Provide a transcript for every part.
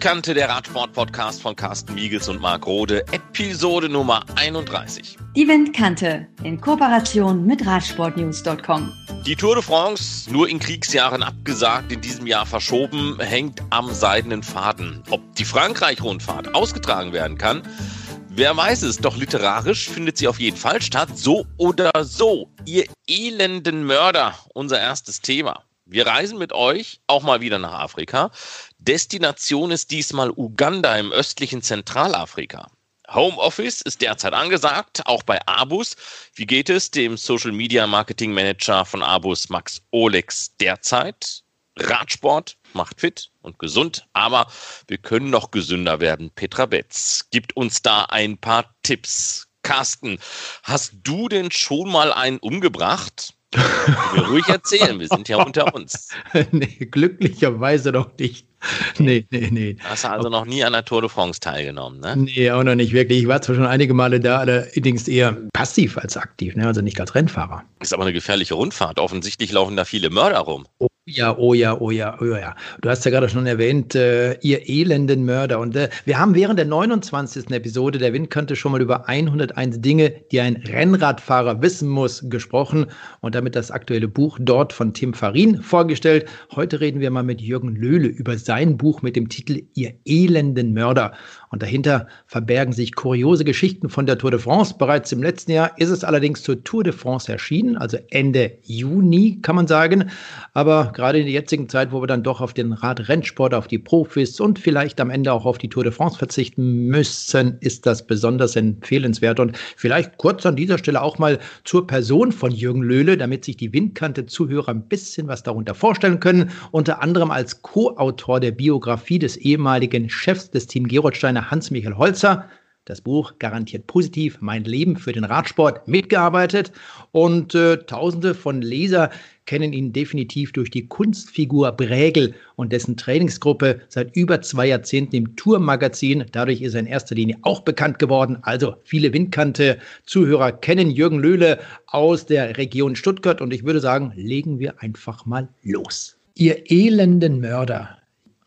Windkante, der Radsport-Podcast von Carsten Miegels und Marc Rode, Episode Nummer 31. Die Windkante in Kooperation mit Radsportnews.com. Die Tour de France, nur in Kriegsjahren abgesagt, in diesem Jahr verschoben, hängt am seidenen Faden. Ob die Frankreich-Rundfahrt ausgetragen werden kann, Wer weiß es, doch literarisch findet sie auf jeden Fall statt. So oder so. Ihr elenden Mörder, unser erstes Thema. Wir reisen mit euch auch mal wieder nach Afrika. Destination ist diesmal Uganda im östlichen Zentralafrika. Homeoffice ist derzeit angesagt, auch bei Abus. Wie geht es dem Social Media Marketing Manager von Abus, Max Olex, derzeit? Radsport macht fit und gesund, aber wir können noch gesünder werden. Petra Betz gibt uns da ein paar Tipps. Carsten, hast du denn schon mal einen umgebracht? Ruhig erzählen, wir sind ja unter uns. nee, glücklicherweise doch nicht. Nee, nee, nee. Hast du also noch nie an der Tour de France teilgenommen, ne? Nee, auch noch nicht wirklich. Ich war zwar schon einige Male da, allerdings eher passiv als aktiv, ne? also nicht als Rennfahrer. Ist aber eine gefährliche Rundfahrt. Offensichtlich laufen da viele Mörder rum. Oh ja, oh ja, oh ja, oh ja. Du hast ja gerade schon erwähnt, äh, ihr elenden Mörder. Und äh, wir haben während der 29. Episode der Windkante schon mal über 101 Dinge, die ein Rennradfahrer wissen muss, gesprochen und damit das aktuelle Buch dort von Tim Farin vorgestellt. Heute reden wir mal mit Jürgen Löhle über sein Buch mit dem Titel Ihr elenden Mörder. Und dahinter verbergen sich kuriose Geschichten von der Tour de France. Bereits im letzten Jahr ist es allerdings zur Tour de France erschienen, also Ende Juni kann man sagen. Aber gerade in der jetzigen Zeit, wo wir dann doch auf den Radrennsport, auf die Profis und vielleicht am Ende auch auf die Tour de France verzichten müssen, ist das besonders empfehlenswert. Und vielleicht kurz an dieser Stelle auch mal zur Person von Jürgen Löhle, damit sich die Windkante-Zuhörer ein bisschen was darunter vorstellen können. Unter anderem als Co-Autor der Biografie des ehemaligen Chefs des Team Gerolsteiner Hans-Michael Holzer. Das Buch garantiert positiv mein Leben für den Radsport mitgearbeitet und äh, Tausende von Leser kennen ihn definitiv durch die Kunstfigur Brägel und dessen Trainingsgruppe seit über zwei Jahrzehnten im Tourmagazin. Dadurch ist er in erster Linie auch bekannt geworden. Also viele Windkante-Zuhörer kennen Jürgen Löhle aus der Region Stuttgart und ich würde sagen, legen wir einfach mal los. Ihr elenden Mörder,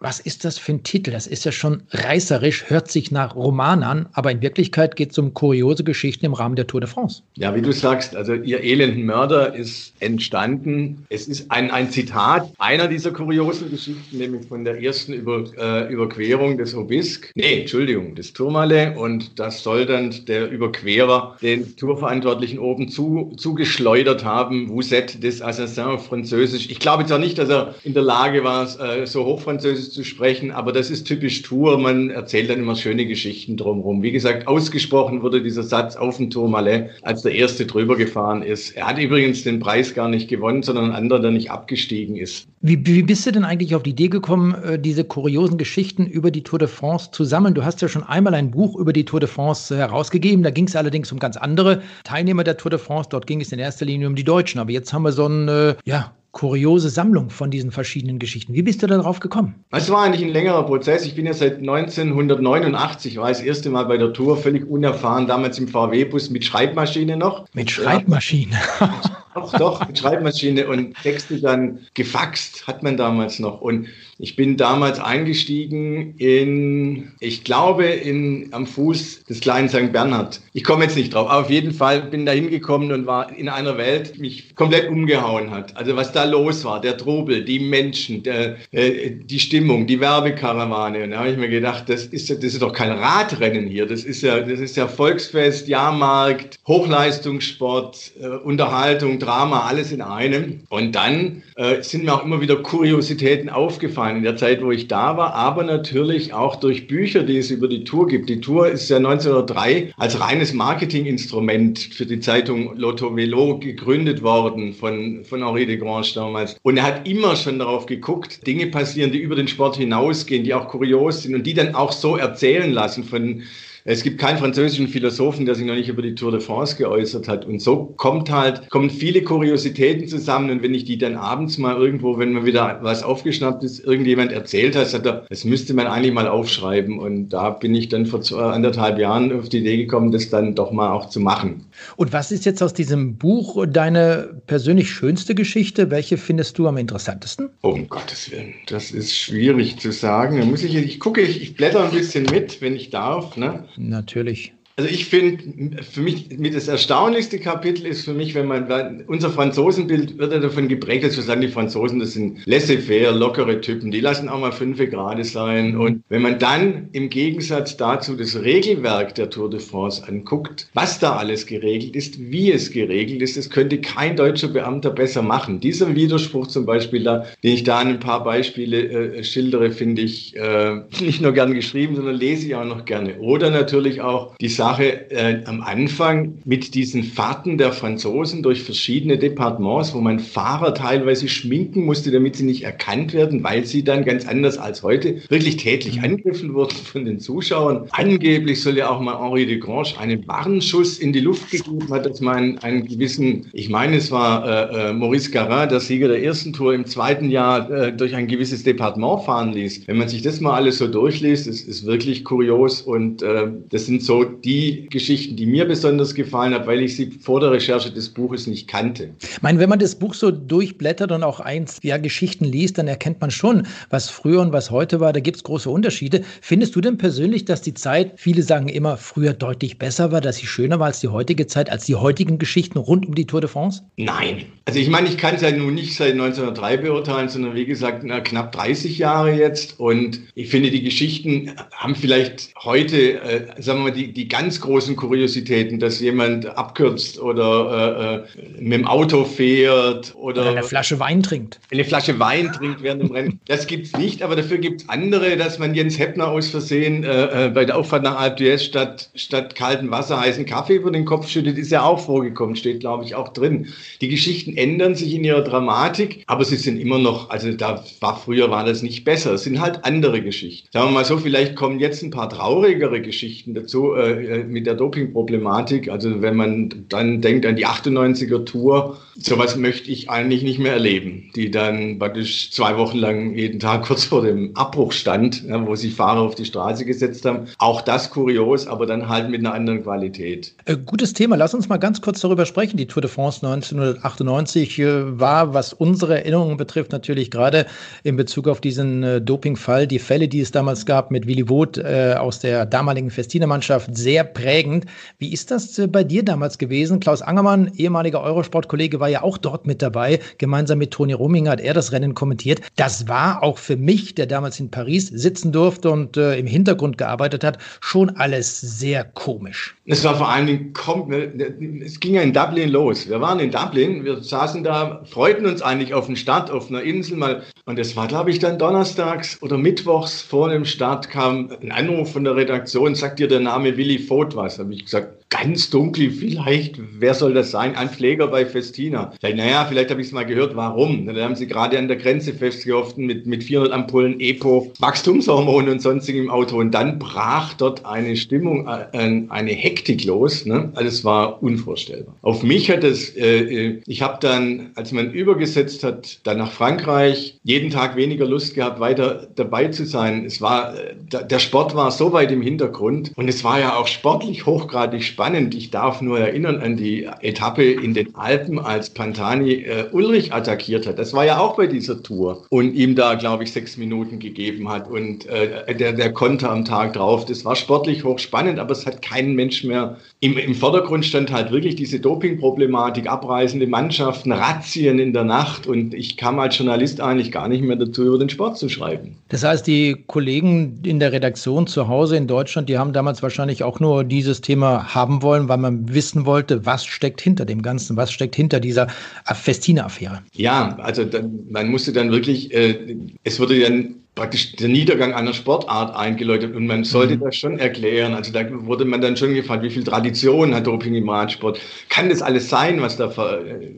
was ist das für ein Titel? Das ist ja schon reißerisch, hört sich nach Roman an, aber in Wirklichkeit geht es um kuriose Geschichten im Rahmen der Tour de France. Ja, wie du sagst, also ihr elenden Mörder ist entstanden. Es ist ein, ein Zitat einer dieser kuriosen Geschichten, nämlich von der ersten Über, äh, Überquerung des Obisque. Nee, Entschuldigung, des Tourmalet und das soll dann der Überquerer den Tourverantwortlichen oben zu, zugeschleudert haben. Vous êtes des Assassins Französisch. Ich glaube zwar nicht, dass er in der Lage war, äh, so hochfranzösisch zu sprechen, aber das ist typisch Tour. Man erzählt dann immer schöne Geschichten drumherum. Wie gesagt, ausgesprochen wurde dieser Satz auf dem Tourmalet, als der erste drüber gefahren ist. Er hat übrigens den Preis gar nicht gewonnen, sondern ein anderer, der nicht abgestiegen ist. Wie, wie bist du denn eigentlich auf die Idee gekommen, äh, diese kuriosen Geschichten über die Tour de France zu sammeln? Du hast ja schon einmal ein Buch über die Tour de France äh, herausgegeben. Da ging es allerdings um ganz andere Teilnehmer der Tour de France. Dort ging es in erster Linie um die Deutschen. Aber jetzt haben wir so ein, äh, ja, kuriose Sammlung von diesen verschiedenen Geschichten. Wie bist du darauf gekommen? Es war eigentlich ein längerer Prozess. Ich bin ja seit 1989, war das erste Mal bei der Tour, völlig unerfahren, damals im VW-Bus mit Schreibmaschine noch. Mit Schreibmaschine? Doch, doch, mit Schreibmaschine und Texte dann gefaxt, hat man damals noch. Und ich bin damals eingestiegen in, ich glaube, in, am Fuß des kleinen St. Bernhard. Ich komme jetzt nicht drauf. Aber auf jeden Fall bin da hingekommen und war in einer Welt, die mich komplett umgehauen hat. Also was da los war, der Trubel, die Menschen, der, äh, die Stimmung, die Werbekarawane. Und da habe ich mir gedacht, das ist, das ist doch kein Radrennen hier. Das ist ja, das ist ja Volksfest, Jahrmarkt, Hochleistungssport, äh, Unterhaltung, Drama, alles in einem. Und dann äh, sind mir auch immer wieder Kuriositäten aufgefallen in der Zeit, wo ich da war, aber natürlich auch durch Bücher, die es über die Tour gibt. Die Tour ist ja 1903 als reines Marketinginstrument für die Zeitung Lotto Velo gegründet worden von, von Henri de Grange damals. Und er hat immer schon darauf geguckt, Dinge passieren, die über den Sport hinausgehen, die auch kurios sind und die dann auch so erzählen lassen von Es gibt keinen französischen Philosophen, der sich noch nicht über die Tour de France geäußert hat. Und so kommt halt, kommen viele Kuriositäten zusammen. Und wenn ich die dann abends mal irgendwo, wenn man wieder was aufgeschnappt ist, irgendjemand erzählt hat, sagt er, das müsste man eigentlich mal aufschreiben. Und da bin ich dann vor anderthalb Jahren auf die Idee gekommen, das dann doch mal auch zu machen. Und was ist jetzt aus diesem Buch deine persönlich schönste Geschichte? Welche findest du am interessantesten? Oh, um Gottes Willen, das ist schwierig zu sagen. Da muss ich, ich gucke, ich, ich blätter ein bisschen mit, wenn ich darf. Ne? Natürlich. Also ich finde, für mich das erstaunlichste Kapitel ist für mich, wenn man unser Franzosenbild wird ja davon geprägt, dass wir sagen, die Franzosen, das sind laissez-faire, lockere Typen, die lassen auch mal fünf gerade sein. Und wenn man dann im Gegensatz dazu das Regelwerk der Tour de France anguckt, was da alles geregelt ist, wie es geregelt ist, das könnte kein deutscher Beamter besser machen. Dieser Widerspruch zum Beispiel, da, den ich da an ein paar Beispiele äh, schildere, finde ich äh, nicht nur gern geschrieben, sondern lese ich auch noch gerne. Oder natürlich auch die Sache äh, am Anfang mit diesen Fahrten der Franzosen durch verschiedene Departements, wo man Fahrer teilweise schminken musste, damit sie nicht erkannt werden, weil sie dann ganz anders als heute wirklich tätlich mhm. angegriffen wurden von den Zuschauern. Angeblich soll ja auch mal Henri de Grange einen Warnschuss in die Luft gegeben hat, dass man einen gewissen, ich meine, es war äh, äh, Maurice Garin, der Sieger der ersten Tour, im zweiten Jahr äh, durch ein gewisses Departement fahren ließ. Wenn man sich das mal alles so durchliest, ist, ist wirklich kurios und äh, das sind so die die Geschichten, die mir besonders gefallen haben, weil ich sie vor der Recherche des Buches nicht kannte. Ich meine, wenn man das Buch so durchblättert und auch eins, ja, Geschichten liest, dann erkennt man schon, was früher und was heute war. Da gibt es große Unterschiede. Findest du denn persönlich, dass die Zeit, viele sagen immer, früher deutlich besser war, dass sie schöner war als die heutige Zeit, als die heutigen Geschichten rund um die Tour de France? Nein. Also ich meine, ich kann es ja nun nicht seit 1903 beurteilen, sondern wie gesagt, na, knapp 30 Jahre jetzt. Und ich finde, die Geschichten haben vielleicht heute, äh, sagen wir mal, die, die ganz großen Kuriositäten, dass jemand abkürzt oder äh, äh, mit dem Auto fährt oder, oder, eine Flasche Wein trinkt. Eine Flasche Wein trinkt während dem Rennen. Das gibt es nicht, aber dafür gibt es andere, dass man Jens Heppner aus Versehen äh, äh, bei der Auffahrt nach Alp d'Huez statt, statt kaltem Wasser heißen Kaffee über den Kopf schüttet, ist ja auch vorgekommen, steht glaube ich auch drin. Die Geschichten ändern sich in ihrer Dramatik, aber sie sind immer noch, also da war früher war das nicht besser. Es sind halt andere Geschichten. Sagen wir mal so, vielleicht kommen jetzt ein paar traurigere Geschichten dazu. Äh, äh, mit der Dopingproblematik. Also wenn man dann denkt an die 98er Tour, sowas möchte ich eigentlich nicht mehr erleben, die dann praktisch zwei Wochen lang jeden Tag kurz vor dem Abbruch stand, ja, wo sich Fahrer auf die Straße gesetzt haben. Auch das kurios, aber dann halt mit einer anderen Qualität. Äh, gutes Thema. Lass uns mal ganz kurz darüber sprechen. Die Tour de France 1998 äh, war, was unsere Erinnerungen betrifft, natürlich gerade in Bezug auf diesen äh, Dopingfall, die Fälle, die es damals gab mit Willy Woth äh, aus der damaligen Festina-Mannschaft, sehr prägend. Wie ist das äh, bei dir damals gewesen? Klaus Angermann, ehemaliger Eurosport-Kollege, war ja auch dort mit dabei. Gemeinsam mit Toni Rumminger hat er das Rennen kommentiert. Das war auch für mich, der damals in Paris sitzen durfte und äh, im Hintergrund gearbeitet hat, schon alles sehr komisch. Es war vor allen Dingen, es ging ja in Dublin los. Wir waren in Dublin, wir saßen da, freuten uns eigentlich auf den Start auf einer Insel mal. Und es war, glaube ich, dann donnerstags oder mittwochs vor dem Start kam ein Anruf von der Redaktion, sagt dir der Name Willy Vogt was? Habe ich gesagt, ganz dunkel vielleicht, wer soll das sein? Ein Pfleger bei Festina. Naja, vielleicht habe ich es mal gehört, warum? Dann haben sie gerade an der Grenze festgehoffen mit, mit 400 Ampullen EPO, Wachstumshormone und sonstigem Auto. Und dann brach dort eine Stimmung, äh, eine Hektik los. Ne? Also es war unvorstellbar. Auf mich hat es, äh, äh, ich habe dann, als man übergesetzt hat, dann nach Frankreich, jeden Tag weniger Lust gehabt, weiter dabei zu sein. Es war, äh, der Sport war so weit im Hintergrund und es war ja auch sportlich hochgradig spannend spannend. Ich darf nur erinnern an die Etappe in den Alpen, als Pantani äh, Ulrich attackiert hat. Das war ja auch bei dieser Tour und ihm da, glaube ich, sechs Minuten gegeben hat und äh, der, der Konter am Tag drauf. Das war sportlich hochspannend, aber es hat keinen Mensch mehr. Im, Im Vordergrund stand halt wirklich diese Dopingproblematik, abreisende Mannschaften, Razzien in der Nacht und ich kam als Journalist eigentlich gar nicht mehr dazu, über den Sport zu schreiben. Das heißt, die Kollegen in der Redaktion zu Hause in Deutschland, die haben damals wahrscheinlich auch nur dieses Thema haben haben wollen, weil man wissen wollte, was steckt hinter dem Ganzen, was steckt hinter dieser Festina-Affäre. Ja, also dann, man musste dann wirklich, äh, es wurde dann praktisch der Niedergang einer Sportart eingeläutet und man sollte mhm. das schon erklären. Also da wurde man dann schon gefragt, wie viel Tradition hat Doping im Radsport? Kann das alles sein, was da,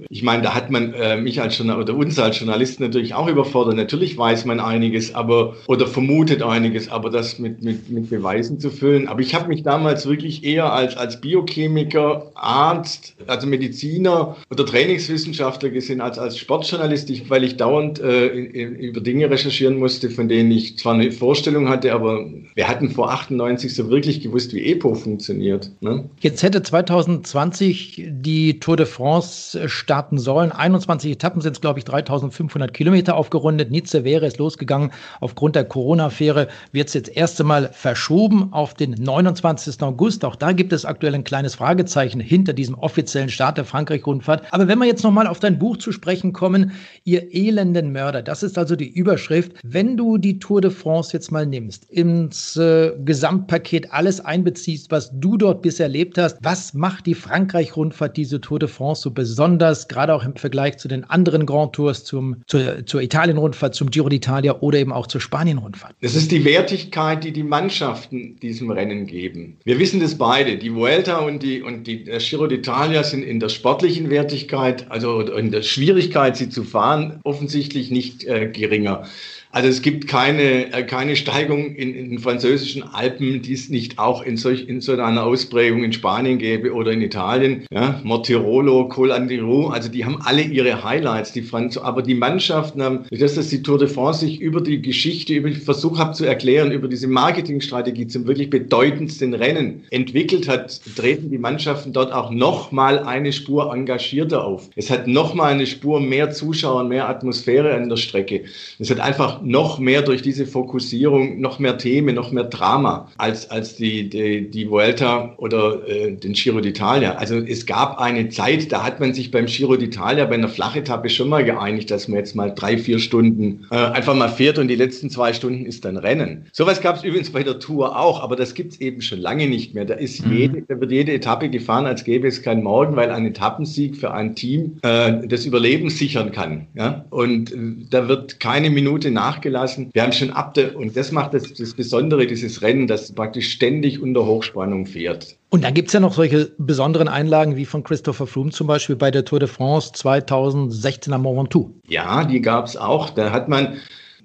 ich meine, da hat man äh, mich als Journalist oder uns als Journalisten natürlich auch überfordert. Natürlich weiß man einiges, aber, oder vermutet einiges, aber das mit, mit, mit Beweisen zu füllen. Aber ich habe mich damals wirklich eher als, als Biochemiker, Arzt, also Mediziner oder Trainingswissenschaftler gesehen als als Sportjournalist, weil ich dauernd äh, über Dinge recherchieren musste, von denen ich zwar eine Vorstellung hatte, aber wir hatten vor 98 so wirklich gewusst, wie EPO funktioniert. Ne? Jetzt hätte 2020 die Tour de France starten sollen. 21 Etappen sind es, glaube ich, 3500 Kilometer aufgerundet. Nizza wäre es losgegangen. Aufgrund der Corona-Affäre wird es jetzt erst einmal verschoben auf den 29. August. Auch da gibt es aktuell ein kleines Fragezeichen hinter diesem offiziellen Start der Frankreich-Rundfahrt. Aber wenn wir jetzt nochmal auf dein Buch zu sprechen kommen, ihr elenden Mörder, das ist also die Überschrift. Wenn du die Tour de France jetzt mal nimmst, ins äh, Gesamtpaket alles einbeziehst, was du dort bisher erlebt hast, was macht die Frankreich-Rundfahrt, diese Tour de France so besonders, gerade auch im Vergleich zu den anderen Grand Tours, zum, zur, zur Italien-Rundfahrt, zum Giro d'Italia oder eben auch zur Spanien-Rundfahrt? Es ist die Wertigkeit, die die Mannschaften diesem Rennen geben. Wir wissen das beide. Die Vuelta und die, und die Giro d'Italia sind in der sportlichen Wertigkeit, also in der Schwierigkeit, sie zu fahren, offensichtlich nicht äh, geringer. Also es gibt keine, äh, keine Steigung in, in den französischen Alpen, die es nicht auch in, solch, in so einer Ausprägung in Spanien gäbe oder in Italien. Ja, Mortirolo, Col Andiru, also die haben alle ihre Highlights, die Franz aber die Mannschaften haben, das, dass die Tour de France sich über die Geschichte, über den Versuch habe zu erklären, über diese Marketingstrategie zum wirklich bedeutendsten Rennen entwickelt hat, treten die Mannschaften dort auch nochmal eine Spur engagierter auf. Es hat nochmal eine Spur mehr Zuschauer, mehr Atmosphäre an der Strecke. Es hat einfach noch mehr durch diese Fokussierung, noch mehr Themen, noch mehr Drama als, als die, die, die Vuelta oder äh, den Giro d'Italia. Also es gab eine Zeit, da hat man sich beim Giro d'Italia bei einer Flachetappe schon mal geeinigt, dass man jetzt mal drei, vier Stunden äh, einfach mal fährt und die letzten zwei Stunden ist dann Rennen. Sowas gab es übrigens bei der Tour auch, aber das gibt es eben schon lange nicht mehr. Da ist mhm. jede, da wird jede Etappe gefahren, als gäbe es keinen Morgen, weil ein Etappensieg für ein Team äh, das Überleben sichern kann. Ja? Und äh, da wird keine Minute nach nachgelassen. Wir haben schon ab der, und das macht das, das Besondere dieses Rennen, das praktisch ständig unter Hochspannung fährt. Und dann gibt es ja noch solche besonderen Einlagen wie von Christopher Froome zum Beispiel bei der Tour de France 2016 am Mont Ventoux. Ja, die gab es auch. Da hat man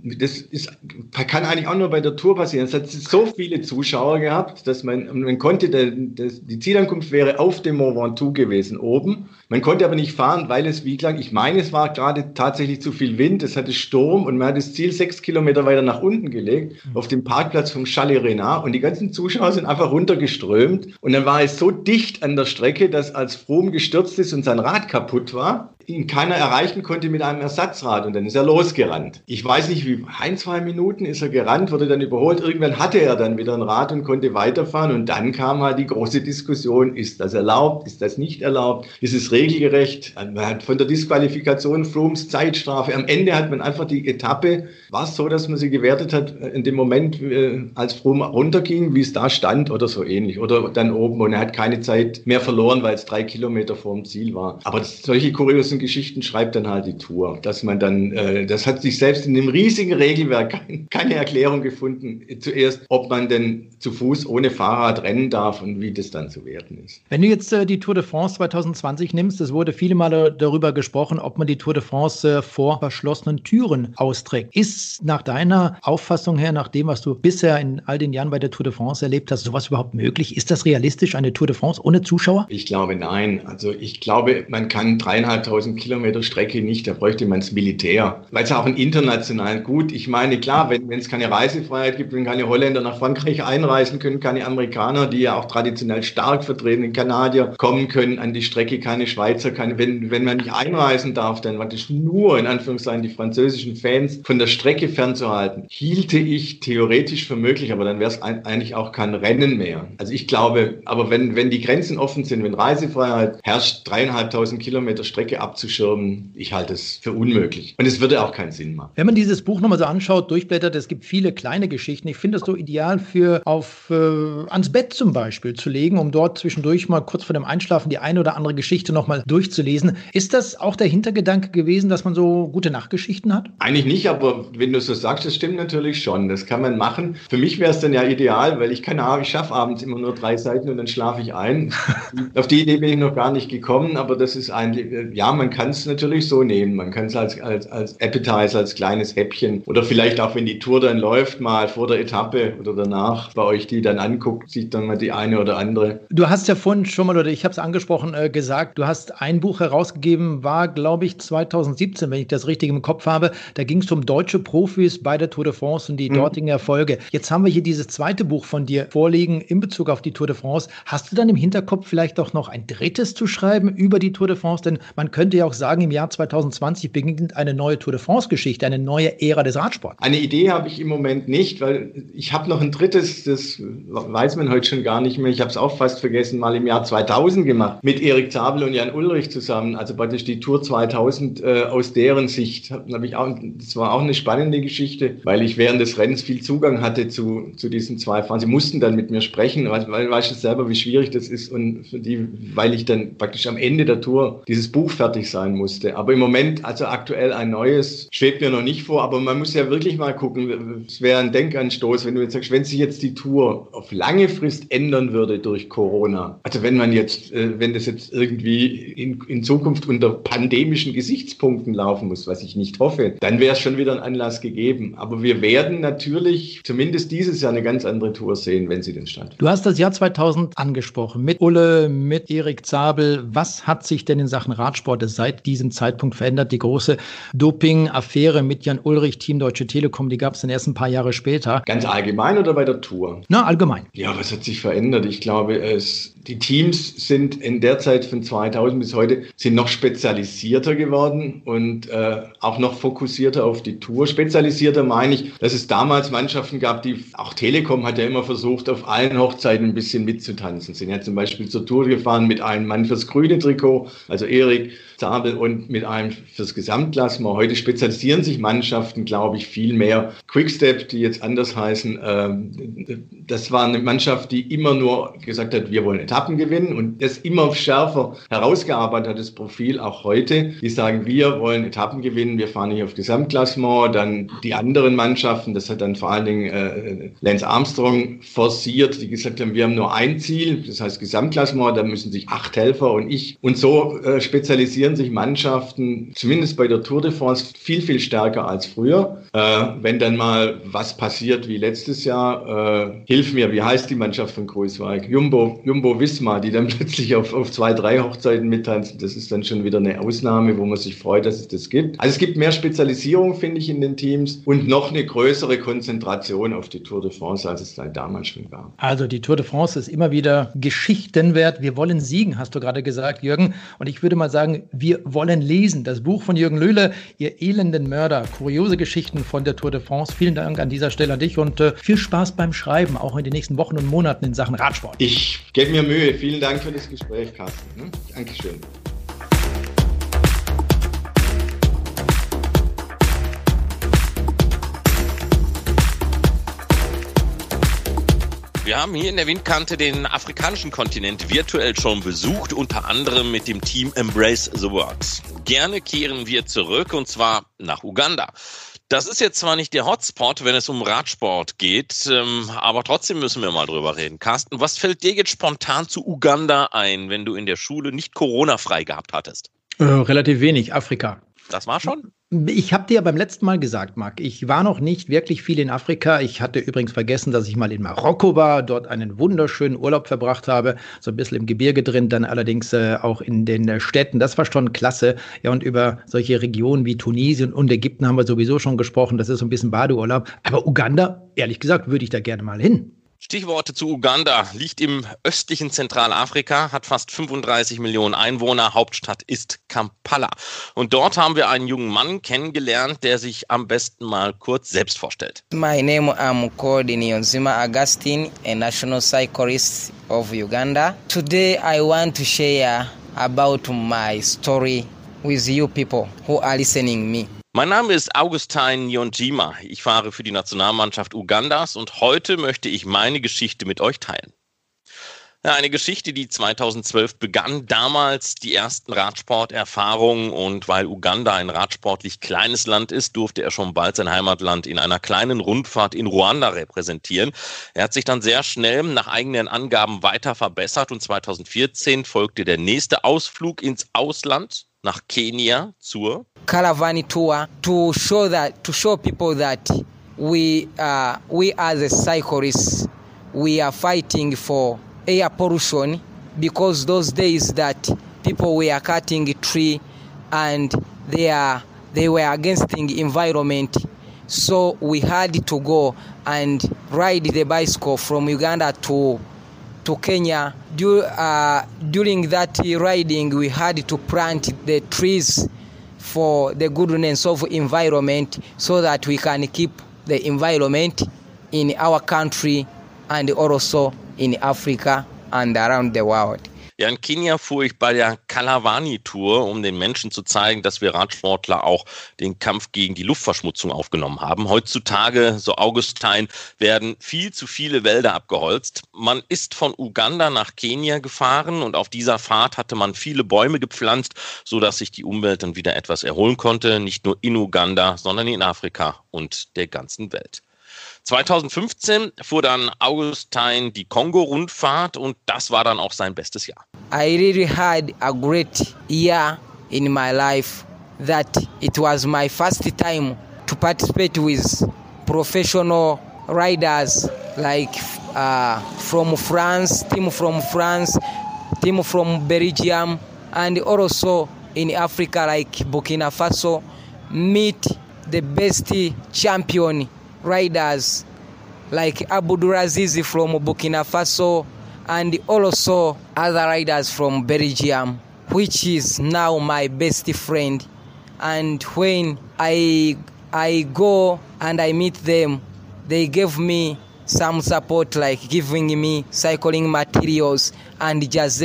das ist, kann eigentlich auch nur bei der Tour passieren. Es hat so viele Zuschauer gehabt, dass man, man konnte, der, das, die Zielankunft wäre auf dem Mont Ventoux gewesen, oben. Man konnte aber nicht fahren, weil es wie lang, ich meine, es war gerade tatsächlich zu viel Wind, es hatte Sturm und man hat das Ziel sechs Kilometer weiter nach unten gelegt, mhm. auf dem Parkplatz vom Chalet Renard und die ganzen Zuschauer sind einfach runtergeströmt und dann war es so dicht an der Strecke, dass als Fromm gestürzt ist und sein Rad kaputt war, ihn keiner erreichen konnte mit einem Ersatzrad und dann ist er losgerannt. Ich weiß nicht, wie ein, zwei Minuten ist er gerannt, wurde dann überholt. Irgendwann hatte er dann wieder ein Rad und konnte weiterfahren und dann kam halt die große Diskussion, ist das erlaubt, ist das nicht erlaubt, ist es regelgerecht? Man hat von der Disqualifikation Frooms Zeitstrafe. Am Ende hat man einfach die Etappe, war es so, dass man sie gewertet hat in dem Moment, äh, als Froome runterging, wie es da stand oder so ähnlich oder dann oben und er hat keine Zeit mehr verloren, weil es drei Kilometer vorm Ziel war. Aber solche kuriosen Geschichten schreibt dann halt die Tour, dass man dann, äh, das hat sich selbst in dem riesigen Regelwerk kein, keine Erklärung gefunden, zuerst, ob man denn zu Fuß ohne Fahrrad rennen darf und wie das dann zu werten ist. Wenn du jetzt äh, die Tour de France 2020 nimmst, es wurde viele Male darüber gesprochen, ob man die Tour de France äh, vor verschlossenen Türen austrägt. Ist nach deiner Auffassung her, nach dem, was du bisher in all den Jahren bei der Tour de France erlebt hast, sowas überhaupt möglich? Ist das realistisch, eine Tour de France ohne Zuschauer? Ich glaube nein. Also ich glaube, man kann dreieinhalbtausend 1000 Kilometer Strecke nicht, da bräuchte man das Militär. Weil es auch ein international gut, ich meine, klar, wenn es keine Reisefreiheit gibt, wenn keine Holländer nach Frankreich einreisen können, keine Amerikaner, die ja auch traditionell stark vertreten, Kanadier kommen können an die Strecke, keine Schweizer, keine, wenn, wenn man nicht einreisen darf, dann praktisch nur in Anführungszeichen die französischen Fans von der Strecke fernzuhalten, hielte ich theoretisch für möglich, aber dann wäre es eigentlich auch kein Rennen mehr. Also ich glaube, aber wenn, wenn die Grenzen offen sind, wenn Reisefreiheit herrscht, dreieinhalbtausend Kilometer Strecke ab abzuschirmen, ich halte es für unmöglich. Und es würde auch keinen Sinn machen. Wenn man dieses Buch nochmal so anschaut, durchblättert, es gibt viele kleine Geschichten. Ich finde es so ideal für auf äh, ans Bett zum Beispiel zu legen, um dort zwischendurch mal kurz vor dem Einschlafen die eine oder andere Geschichte nochmal durchzulesen. Ist das auch der Hintergedanke gewesen, dass man so gute Nachtgeschichten hat? Eigentlich nicht, aber wenn du so sagst, das stimmt natürlich schon. Das kann man machen. Für mich wäre es dann ja ideal, weil ich keine Ahnung, ich schaffe abends immer nur drei Seiten und dann schlafe ich ein. Auf die Idee bin ich noch gar nicht gekommen, aber das ist eigentlich, ja, man kann es natürlich so nehmen. Man kann es als, als, als Appetizer, als kleines Häppchen oder vielleicht auch, wenn die Tour dann läuft, mal vor der Etappe oder danach bei euch die dann anguckt, sieht dann mal die eine oder andere. Du hast ja vorhin schon mal, oder ich habe es angesprochen, äh, gesagt, du hast ein Buch herausgegeben, war, glaube ich, 2017, wenn ich das richtig im Kopf habe. Da ging es um deutsche Profis bei der Tour de France und die mhm. dortigen Erfolge. Jetzt haben wir hier dieses zweite Buch von dir vorliegen in Bezug auf die Tour de France. Hast du dann im Hinterkopf vielleicht auch noch ein drittes zu schreiben über die Tour de France? Denn man könnte ja auch sagen, im Jahr 2020 beginnt eine neue Tour de France-Geschichte, eine neue Ära des Radsports. Eine Idee habe ich im Moment nicht, weil ich habe noch ein drittes, das weiß man heute schon gar nicht mehr. Ich habe es auch fast vergessen, mal im Jahr 2000 gemacht, mit Erik Zabel und Jan Ulrich zusammen. Also praktisch die Tour 2000 äh, aus deren Sicht. Hab ich auch, das war auch eine spannende Geschichte, weil ich während des Rennens viel Zugang hatte zu, zu diesen zwei Fahrern. Sie mussten dann mit mir sprechen, weil, weil weißt du selber, wie schwierig das ist und für die, weil ich dann praktisch am Ende der Tour dieses Buch fertig sein musste. Aber im Moment, also aktuell ein neues, schwebt mir noch nicht vor, aber man muss ja wirklich mal gucken. Es wäre ein Denkanstoß, wenn du jetzt sagst, wenn sich jetzt die Tour auf lange Frist ändern würde durch Corona. Also wenn man jetzt, äh, wenn das jetzt irgendwie in, in Zukunft unter pandemischen Gesichtspunkten laufen muss, was ich nicht hoffe, dann wäre es schon wieder ein Anlass gegeben. Aber wir werden natürlich zumindest dieses Jahr eine ganz andere Tour sehen, wenn sie denn stattfindet. Du hast das Jahr 2000 angesprochen, mit Ulle, mit Erik Zabel. Was hat sich denn in Sachen Radsport seit diesem Zeitpunkt verändert? Die große Doping-Affäre mit Jan Ulrich, Team Deutsche Telekom, die gab es dann erst ein paar Jahre später. Ganz allgemein oder bei der Tour? Na, allgemein. Ja, was hat sich verändert? Ich glaube, es die Teams sind in der Zeit von 2000 bis heute sind noch spezialisierter geworden und äh, auch noch fokussierter auf die Tour. Spezialisierter meine ich, dass es damals Mannschaften gab, die auch Telekom hat ja immer versucht, auf allen Hochzeiten ein bisschen mitzutanzen. Sind ja zum Beispiel zur Tour gefahren mit einem Mann fürs grüne Trikot, also Erik Zabel und mit einem fürs Gesamtklassement. Heute spezialisieren sich Mannschaften, glaube ich, viel mehr. Quickstep, die jetzt anders heißen, äh, das war eine Mannschaft, die immer nur gesagt hat, wir wollen Etappen gewinnen und das immer schärfer herausgearbeitet hat, das Profil auch heute. Die sagen, wir wollen Etappen gewinnen, wir fahren nicht auf Gesamtklassement. Dann die anderen Mannschaften, das hat dann vor allen Dingen äh, Lance Armstrong forciert, die gesagt haben, wir haben nur ein Ziel, das heißt Gesamtklassement, da müssen sich acht Helfer und ich. Und so äh, spezialisieren sich Mannschaften, zumindest bei der Tour de France, viel, viel stärker als früher. Äh, wenn dann mal was passiert wie letztes Jahr, äh, hilf mir, wie heißt die Mannschaft von Kruiswijk? Jumbo, Jumbo Wismar, die dann plötzlich auf, auf zwei, drei Hochzeiten mittanzen, das ist dann schon wieder eine Ausnahme, wo man sich freut, dass es das gibt. Also es gibt mehr Spezialisierung, finde ich, in den Teams und noch eine größere Konzentration auf die Tour de France, als es dann damals schon war. Also die Tour de France ist immer wieder Geschichtenwert. Wir wollen siegen, hast du gerade gesagt, Jürgen. Und ich würde mal sagen, wir wollen lesen. Das Buch von Jürgen Löhle, Ihr elenden Mörder, kuriose Geschichten von der Tour de France. Vielen Dank an dieser Stelle an dich und äh, viel Spaß beim Schreiben, auch in den nächsten Wochen und Monaten in Sachen Radsport. Ich gebe mir Mühe. Vielen Dank für das Gespräch, Carsten. Hm? Dankeschön. Wir haben hier in der Windkante den afrikanischen Kontinent virtuell schon besucht, unter anderem mit dem Team Embrace the Works. Gerne kehren wir zurück und zwar nach Uganda. Das ist jetzt zwar nicht der Hotspot, wenn es um Radsport geht, ähm, aber trotzdem müssen wir mal drüber reden. Carsten, was fällt dir jetzt spontan zu Uganda ein, wenn du in der Schule nicht Corona-frei gehabt hattest? Äh, relativ wenig, Afrika. Das war schon? Ich habe dir beim letzten Mal gesagt, Marc, ich war noch nicht wirklich viel in Afrika. Ich hatte übrigens vergessen, dass ich mal in Marokko war, dort einen wunderschönen Urlaub verbracht habe, so ein bisschen im Gebirge drin, dann allerdings äh, auch in den äh, Städten. Das war schon klasse. Ja, und über solche Regionen wie Tunesien und Ägypten haben wir sowieso schon gesprochen. Das ist so ein bisschen Badeurlaub. Aber Uganda, ehrlich gesagt, würde ich da gerne mal hin. Stichworte zu Uganda. Liegt im östlichen Zentralafrika, hat fast 35 Millionen Einwohner. Hauptstadt ist Kampala. Und dort haben wir einen jungen Mann kennengelernt, der sich am besten mal kurz selbst vorstellt. My name is Cody Nyonzima Augustine, a national cyclist of Uganda. Today I want to share about my story with you people who are listening me. Mein Name ist Augustin Nyonjima. Ich fahre für die Nationalmannschaft Ugandas und heute möchte ich meine Geschichte mit euch teilen. Ja, eine Geschichte, die 2012 begann, damals die ersten Radsporterfahrungen und weil Uganda ein radsportlich kleines Land ist, durfte er schon bald sein Heimatland in einer kleinen Rundfahrt in Ruanda repräsentieren. Er hat sich dann sehr schnell nach eigenen Angaben weiter verbessert und 2014 folgte der nächste Ausflug ins Ausland nach Kenia zur Caravan tour to show that to show people that we uh, we as cyclists. We are fighting for air pollution because those days that people were cutting tree and they are they were against the environment. So we had to go and ride the bicycle from uganda to to kenya. Du- uh, during that riding we had to plant the trees for the goodness of environment so that we can keep the environment in our country and also in Africa and around the world. Ja, in Kenia fuhr ich bei der Kalavani-Tour, um den Menschen zu zeigen, dass wir Radsportler auch den Kampf gegen die Luftverschmutzung aufgenommen haben. Heutzutage, so Augustin, werden viel zu viele Wälder abgeholzt. Man ist von Uganda nach Kenia gefahren und auf dieser Fahrt hatte man viele Bäume gepflanzt, sodass sich die Umwelt dann wieder etwas erholen konnte, nicht nur in Uganda, sondern in Afrika und der ganzen Welt. 2015 fuhr dann Augustin die Kongo-Rundfahrt und das war dann auch sein bestes Jahr. I really had a great year in my life that it was my first time to participate with professional riders like uh, from France, team from France, team from Belgium, and also in Africa like Burkina Faso, meet the best champion riders like Abdulaziz from Burkina Faso and also other riders from Belgium, which is now my best friend. And when I I go and I meet them, they give me some support like giving me cycling materials and jazz.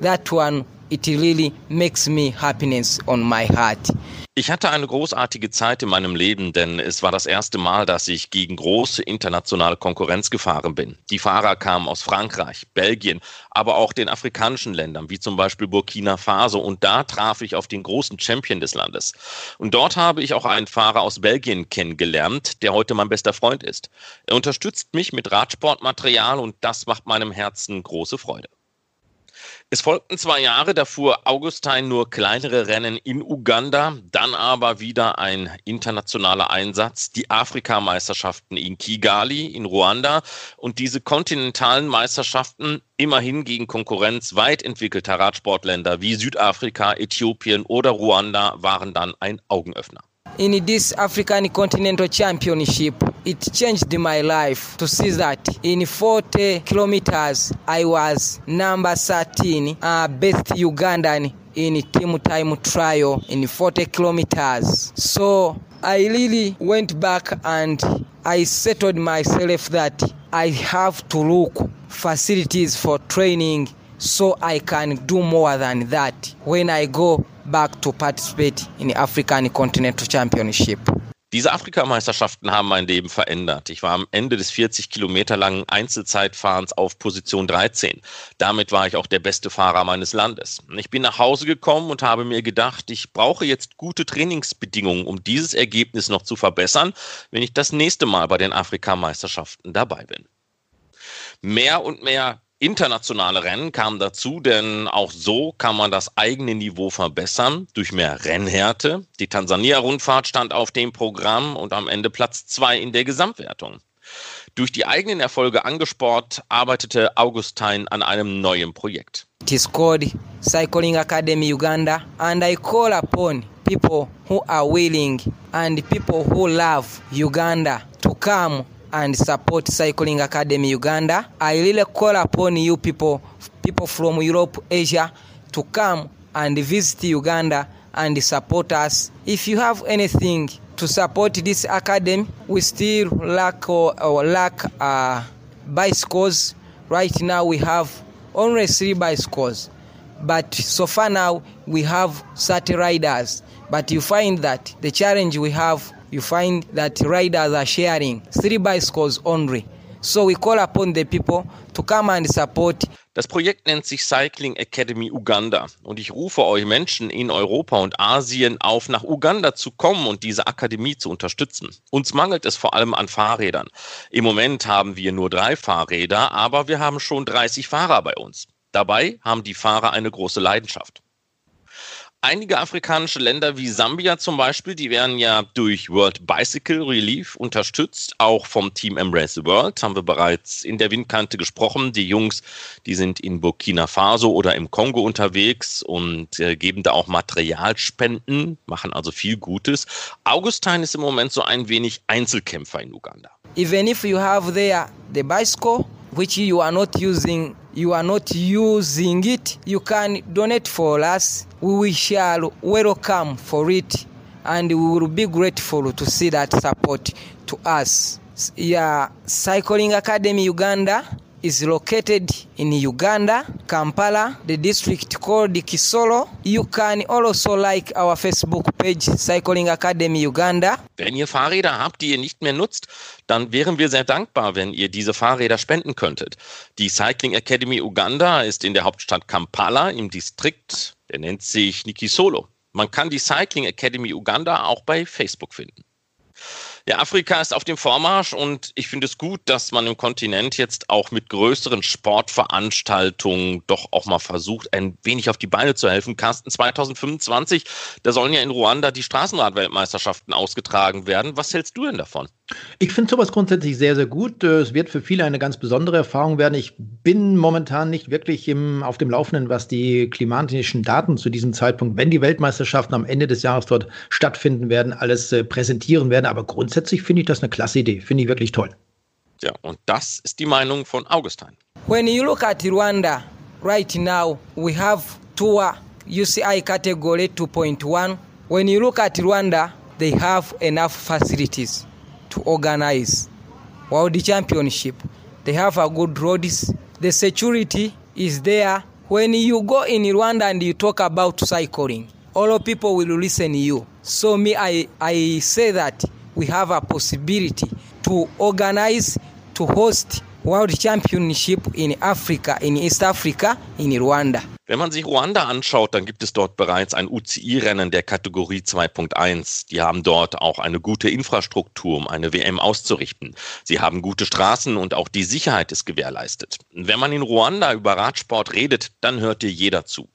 That one it really makes me happiness on my heart. Ich hatte eine großartige Zeit in meinem Leben, denn es war das erste Mal, dass ich gegen große internationale Konkurrenz gefahren bin. Die Fahrer kamen aus Frankreich, Belgien, aber auch den afrikanischen Ländern, wie zum Beispiel Burkina Faso. Und da traf ich auf den großen Champion des Landes. Und dort habe ich auch einen Fahrer aus Belgien kennengelernt, der heute mein bester Freund ist. Er unterstützt mich mit Radsportmaterial und das macht meinem Herzen große Freude. Es folgten zwei Jahre, da fuhr Augustin nur kleinere Rennen in Uganda, dann aber wieder ein internationaler Einsatz, die Afrikameisterschaften in Kigali, in Ruanda und diese kontinentalen Meisterschaften immerhin gegen Konkurrenz weit entwickelter Radsportländer wie Südafrika, Äthiopien oder Ruanda waren dann ein Augenöffner. In this African Continental Championship, it changed my life to see that in 40 kilometers I was number 13, uh, best Ugandan in team time trial in 40 kilometers. So I really went back and I settled myself that I have to look facilities for training so I can do more than that when I go back to participate in African Continental Championship. Diese Afrikameisterschaften haben mein Leben verändert. Ich war am Ende des 40 Kilometer langen Einzelzeitfahrens auf Position 13. Damit war ich auch der beste Fahrer meines Landes. Ich bin nach Hause gekommen und habe mir gedacht, ich brauche jetzt gute Trainingsbedingungen, um dieses Ergebnis noch zu verbessern, wenn ich das nächste Mal bei den Afrikameisterschaften dabei bin. Mehr und mehr internationale Rennen kamen dazu, denn auch so kann man das eigene Niveau verbessern durch mehr Rennhärte. Die Tansania-Rundfahrt stand auf dem Programm und am Ende Platz zwei in der Gesamtwertung. Durch die eigenen Erfolge angespornt, arbeitete Augustin an einem neuen Projekt. It is called Cycling Academy Uganda, and I call upon people who are willing and people who love Uganda to come and support Cycling Academy Uganda. I really call upon you people, people from Europe, Asia, to come and visit Uganda and support us. If you have anything to support this academy, we still lack or, or lack uh, bicycles. Right now we have only three bicycles, but so far now we have 30 riders. But you find that the challenge we have, you find that riders are sharing three bicycles only. So we call upon the people to come and support Das Projekt nennt sich Cycling Academy Uganda und ich rufe euch Menschen in Europa und Asien auf, nach Uganda zu kommen und diese Akademie zu unterstützen. Uns mangelt es vor allem an Fahrrädern. Im Moment haben wir nur drei Fahrräder, aber wir haben schon 30 Fahrer bei uns. Dabei haben die Fahrer eine große Leidenschaft. Einige afrikanische Länder wie Sambia zum Beispiel, die werden ja durch World Bicycle Relief unterstützt, auch vom Team Embrace the World, haben wir bereits in der Windkante gesprochen. Die Jungs, die sind in Burkina Faso oder im Kongo unterwegs und äh, geben da auch Materialspenden, machen also viel Gutes. Augustin ist im Moment so ein wenig Einzelkämpfer in Uganda. Even if you have there the bicycle, which you are not using you are not using it you can donate for us we shall welcome for it and we will be grateful to see that support to us yeah cycling academy uganda is located in Uganda, Kampala, the district called Kisoro. You can also like our Facebook page Cycling Academy Uganda. Wenn ihr Fahrräder habt, die ihr nicht mehr nutzt, dann wären wir sehr dankbar, wenn ihr diese Fahrräder spenden könntet. Die Cycling Academy Uganda ist in der Hauptstadt Kampala im Distrikt, der nennt sich Nikisolo. Man kann die Cycling Academy Uganda auch bei Facebook finden. Ja, Afrika ist auf dem Vormarsch und ich finde es gut, dass man im Kontinent jetzt auch mit größeren Sportveranstaltungen doch auch mal versucht, ein wenig auf die Beine zu helfen. Carsten, 2025, da sollen ja in Ruanda die Straßenradweltmeisterschaften ausgetragen werden. Was hältst du denn davon? Ich finde sowas grundsätzlich sehr, sehr gut. Es wird für viele eine ganz besondere Erfahrung werden. Ich bin momentan nicht wirklich im, auf dem Laufenden, was die klimatischen Daten zu diesem Zeitpunkt, wenn die Weltmeisterschaften am Ende des Jahres dort stattfinden werden, alles äh, präsentieren werden. Aber grundsätzlich finde ich das eine klasse Idee. Finde ich wirklich toll. Ja, und das ist die Meinung von Augustin. When you look at Rwanda right now, we have Tour UCI category 2.1. When you look at Rwanda, they have enough facilities. To organize World Championship. They have a good roads. The security is there. When you go in Rwanda and you talk about cycling, all people will listen to you. So me, I, I say that we have a possibility to organize, to host World Championship in Africa, in East Africa, in Rwanda. Wenn man sich Ruanda anschaut, dann gibt es dort bereits ein UCI-Rennen der Kategorie 2.1. Die haben dort auch eine gute Infrastruktur, um eine WM auszurichten. Sie haben gute Straßen und auch die Sicherheit ist gewährleistet. Wenn man in Ruanda über Radsport redet, dann hört dir jeder zu.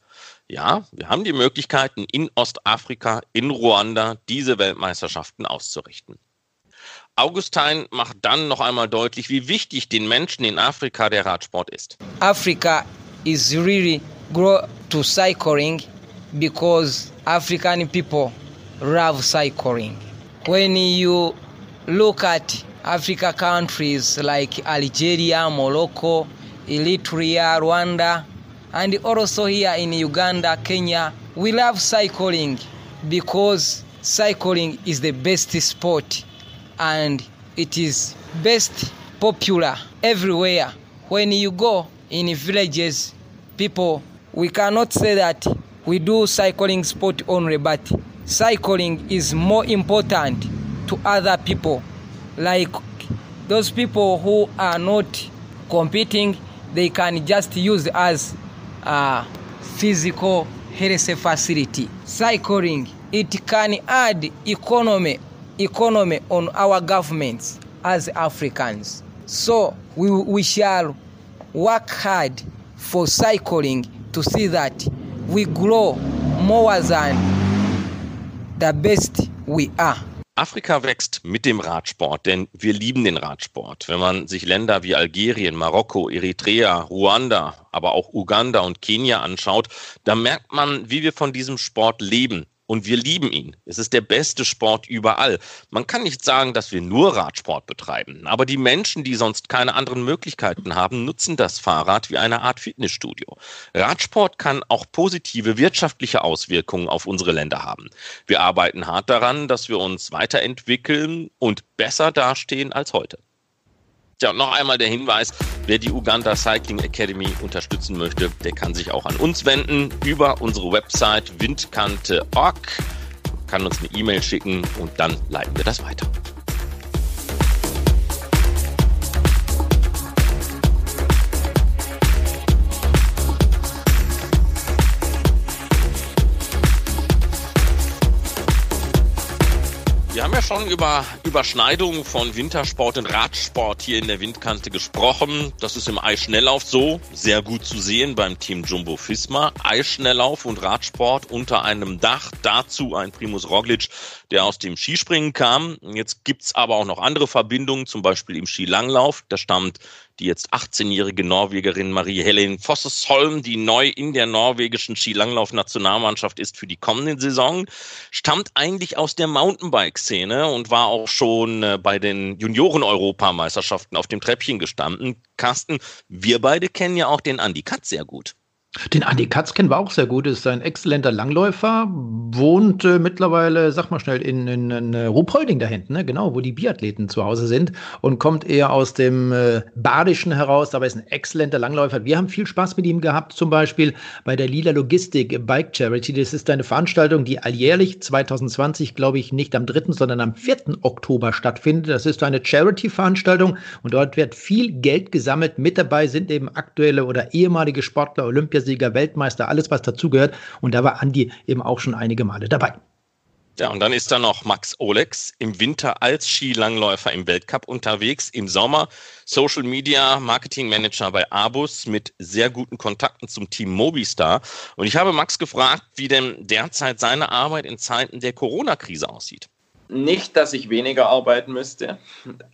Ja, wir haben die Möglichkeiten in Ostafrika, in Ruanda, diese Weltmeisterschaften auszurichten. Augustin macht dann noch einmal deutlich, wie wichtig den Menschen in Afrika der Radsport ist. Afrika is really grow to cycling because African people love cycling. When you look at Africa countries like Algeria, Morocco, Eritrea, Rwanda, and also here in Uganda, Kenya, we love cycling because cycling is the best sport and it is best popular everywhere. When you go in villages, people we cannot say that we do cycling sport only, but cycling is more important to other people. Like those people who are not competing, they can just use as a physical health facility. Cycling, it can add economy, economy on our governments as Africans. So we, we shall work hard for cycling to see that we grow more than the best we are. Afrika wächst mit dem Radsport, denn wir lieben den Radsport. Wenn man sich Länder wie Algerien, Marokko, Eritrea, Ruanda, aber auch Uganda und Kenia anschaut, da merkt man, wie wir von diesem Sport leben und wir lieben ihn. Es ist der beste Sport überall. Man kann nicht sagen, dass wir nur Radsport betreiben, aber die Menschen, die sonst keine anderen Möglichkeiten haben, nutzen das Fahrrad wie eine Art Fitnessstudio. Radsport kann auch positive wirtschaftliche Auswirkungen auf unsere Länder haben. Wir arbeiten hart daran, dass wir uns weiterentwickeln und besser dastehen als heute. Tja, noch einmal der Hinweis, wer die Uganda Cycling Academy unterstützen möchte, der kann sich auch an uns wenden über unsere Website windkante.org, kann uns eine E-Mail schicken und dann leiten wir das weiter. Schon über Überschneidungen von Wintersport und Radsport hier in der Windkante gesprochen. Das ist im Eisschnelllauf so, sehr gut zu sehen beim Team Jumbo Fisma. Eisschnelllauf und Radsport unter einem Dach. Dazu ein Primus Roglic, der aus dem Skispringen kam. Jetzt gibt's aber auch noch andere Verbindungen, zum Beispiel im Skilanglauf. Da stammt die jetzt 18-jährige Norwegerin Marie-Helen Fossesholm, die neu in der norwegischen Skilanglauf-Nationalmannschaft ist für die kommende Saison, stammt eigentlich aus der Mountainbike-Szene und war auch schon äh, bei den Junioren-Europameisterschaften auf dem Treppchen gestanden. Carsten, wir beide kennen ja auch den Andi Katz sehr gut. Den Andi Katz kennen wir auch sehr gut, ist ein exzellenter Langläufer, wohnt äh, mittlerweile, sag mal schnell, in, in, in Ruhpolding da hinten, ne? genau, wo die Biathleten zu Hause sind und kommt eher aus dem äh, Badischen heraus, aber ist ein exzellenter Langläufer. Wir haben viel Spaß mit ihm gehabt, zum Beispiel bei der Lila Logistik Bike Charity. Das ist eine Veranstaltung, die alljährlich 2020, glaube ich, nicht am 3., sondern am 4. Oktober stattfindet. Das ist eine Charity-Veranstaltung und dort wird viel Geld gesammelt. Mit dabei sind eben aktuelle oder ehemalige Sportler, Olympiasieger, Olympiasieger, Weltmeister, alles, was dazugehört. Und da war Andi eben auch schon einige Male dabei. Ja, und dann ist da noch Max Olex im Winter als Skilangläufer im Weltcup unterwegs, im Sommer Social Media Marketing Manager bei Abus mit sehr guten Kontakten zum Team Mobistar. Und ich habe Max gefragt, wie denn derzeit seine Arbeit in Zeiten der Corona-Krise aussieht. Nicht, dass ich weniger arbeiten müsste,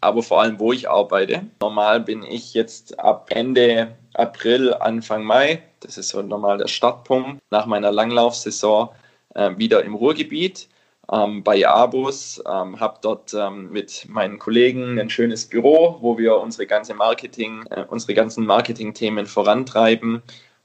aber vor allem, wo ich arbeite. Normal bin ich jetzt ab Ende April, Anfang Mai, das ist so normal der Startpunkt, nach meiner Langlaufsaison äh, wieder im Ruhrgebiet ähm, bei Abus, ähm, habe dort ähm, mit meinen Kollegen ein schönes Büro, wo wir unsere ganze Marketing, äh, unsere ganzen Marketing-Themen vorantreiben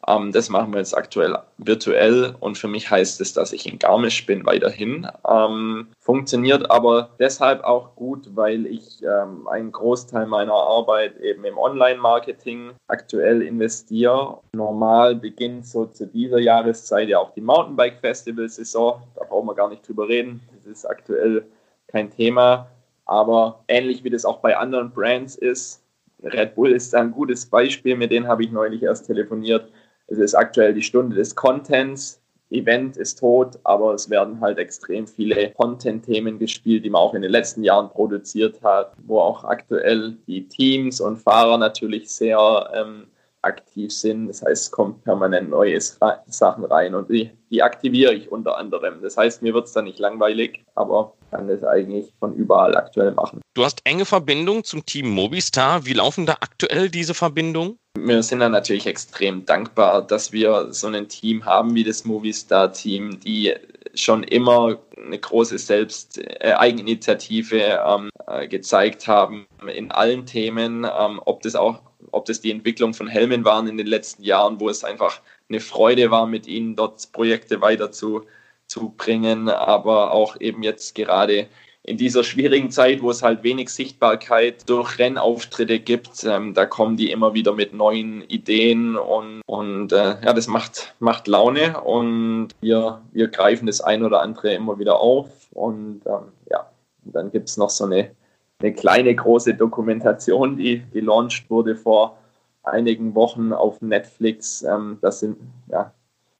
ähm, das machen wir jetzt aktuell virtuell und für mich heißt es, dass ich in Garmisch bin weiterhin. Ähm, funktioniert aber deshalb auch gut, weil ich ähm, einen Großteil meiner Arbeit eben im Online-Marketing aktuell investiere. Normal beginnt so zu dieser Jahreszeit ja auch die Mountainbike-Festival-Saison. Da brauchen wir gar nicht drüber reden. Das ist aktuell kein Thema. Aber ähnlich wie das auch bei anderen Brands ist, Red Bull ist ein gutes Beispiel, mit denen habe ich neulich erst telefoniert. Es ist aktuell die Stunde des Contents. Event ist tot, aber es werden halt extrem viele Content-Themen gespielt, die man auch in den letzten Jahren produziert hat, wo auch aktuell die Teams und Fahrer natürlich sehr ähm, aktiv sind. Das heißt, es kommt permanent neue Sachen rein und die, die aktiviere ich unter anderem. Das heißt, mir wird es dann nicht langweilig, aber kann das eigentlich von überall aktuell machen. Du hast enge Verbindungen zum Team Mobistar. Wie laufen da aktuell diese Verbindungen? Wir sind dann natürlich extrem dankbar, dass wir so ein Team haben wie das Movistar-Team, die schon immer eine große Selbst äh, Eigeninitiative ähm, äh, gezeigt haben in allen Themen, ähm, ob das auch ob das die Entwicklung von Helmen waren in den letzten Jahren, wo es einfach eine Freude war, mit ihnen dort Projekte weiter zu, zu bringen, aber auch eben jetzt gerade in dieser schwierigen Zeit, wo es halt wenig Sichtbarkeit durch Rennauftritte gibt, ähm, da kommen die immer wieder mit neuen Ideen und, und äh, ja, das macht, macht Laune und wir, wir greifen das ein oder andere immer wieder auf und ähm, ja, und dann gibt es noch so eine eine kleine große Dokumentation, die gelauncht wurde vor einigen Wochen auf Netflix. Ähm, das sind, ja,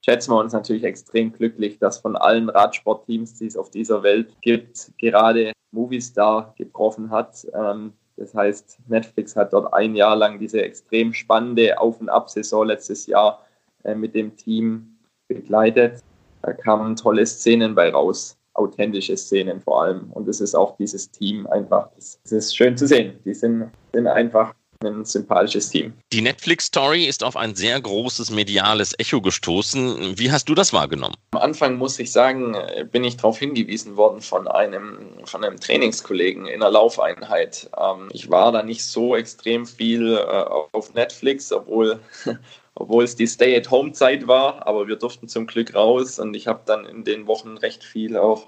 schätzen wir uns natürlich extrem glücklich, dass von allen Radsportteams, die es auf dieser Welt gibt, gerade Movistar getroffen hat. Ähm, das heißt, Netflix hat dort ein Jahr lang diese extrem spannende Auf- und Ab-Saison letztes Jahr äh, mit dem Team begleitet. Da kamen tolle Szenen bei raus authentische Szenen vor allem. Und es ist auch dieses Team einfach, es ist schön zu sehen. Die sind, sind einfach ein sympathisches Team. Die Netflix-Story ist auf ein sehr großes mediales Echo gestoßen. Wie hast du das wahrgenommen? Am Anfang muss ich sagen, bin ich darauf hingewiesen worden von einem, von einem Trainingskollegen in einer Laufeinheit. Ähm, ich war da nicht so extrem viel äh, auf Netflix, obwohl obwohl es die Stay-at-Home-Zeit war, aber wir durften zum Glück raus und ich habe dann in den Wochen recht viel auch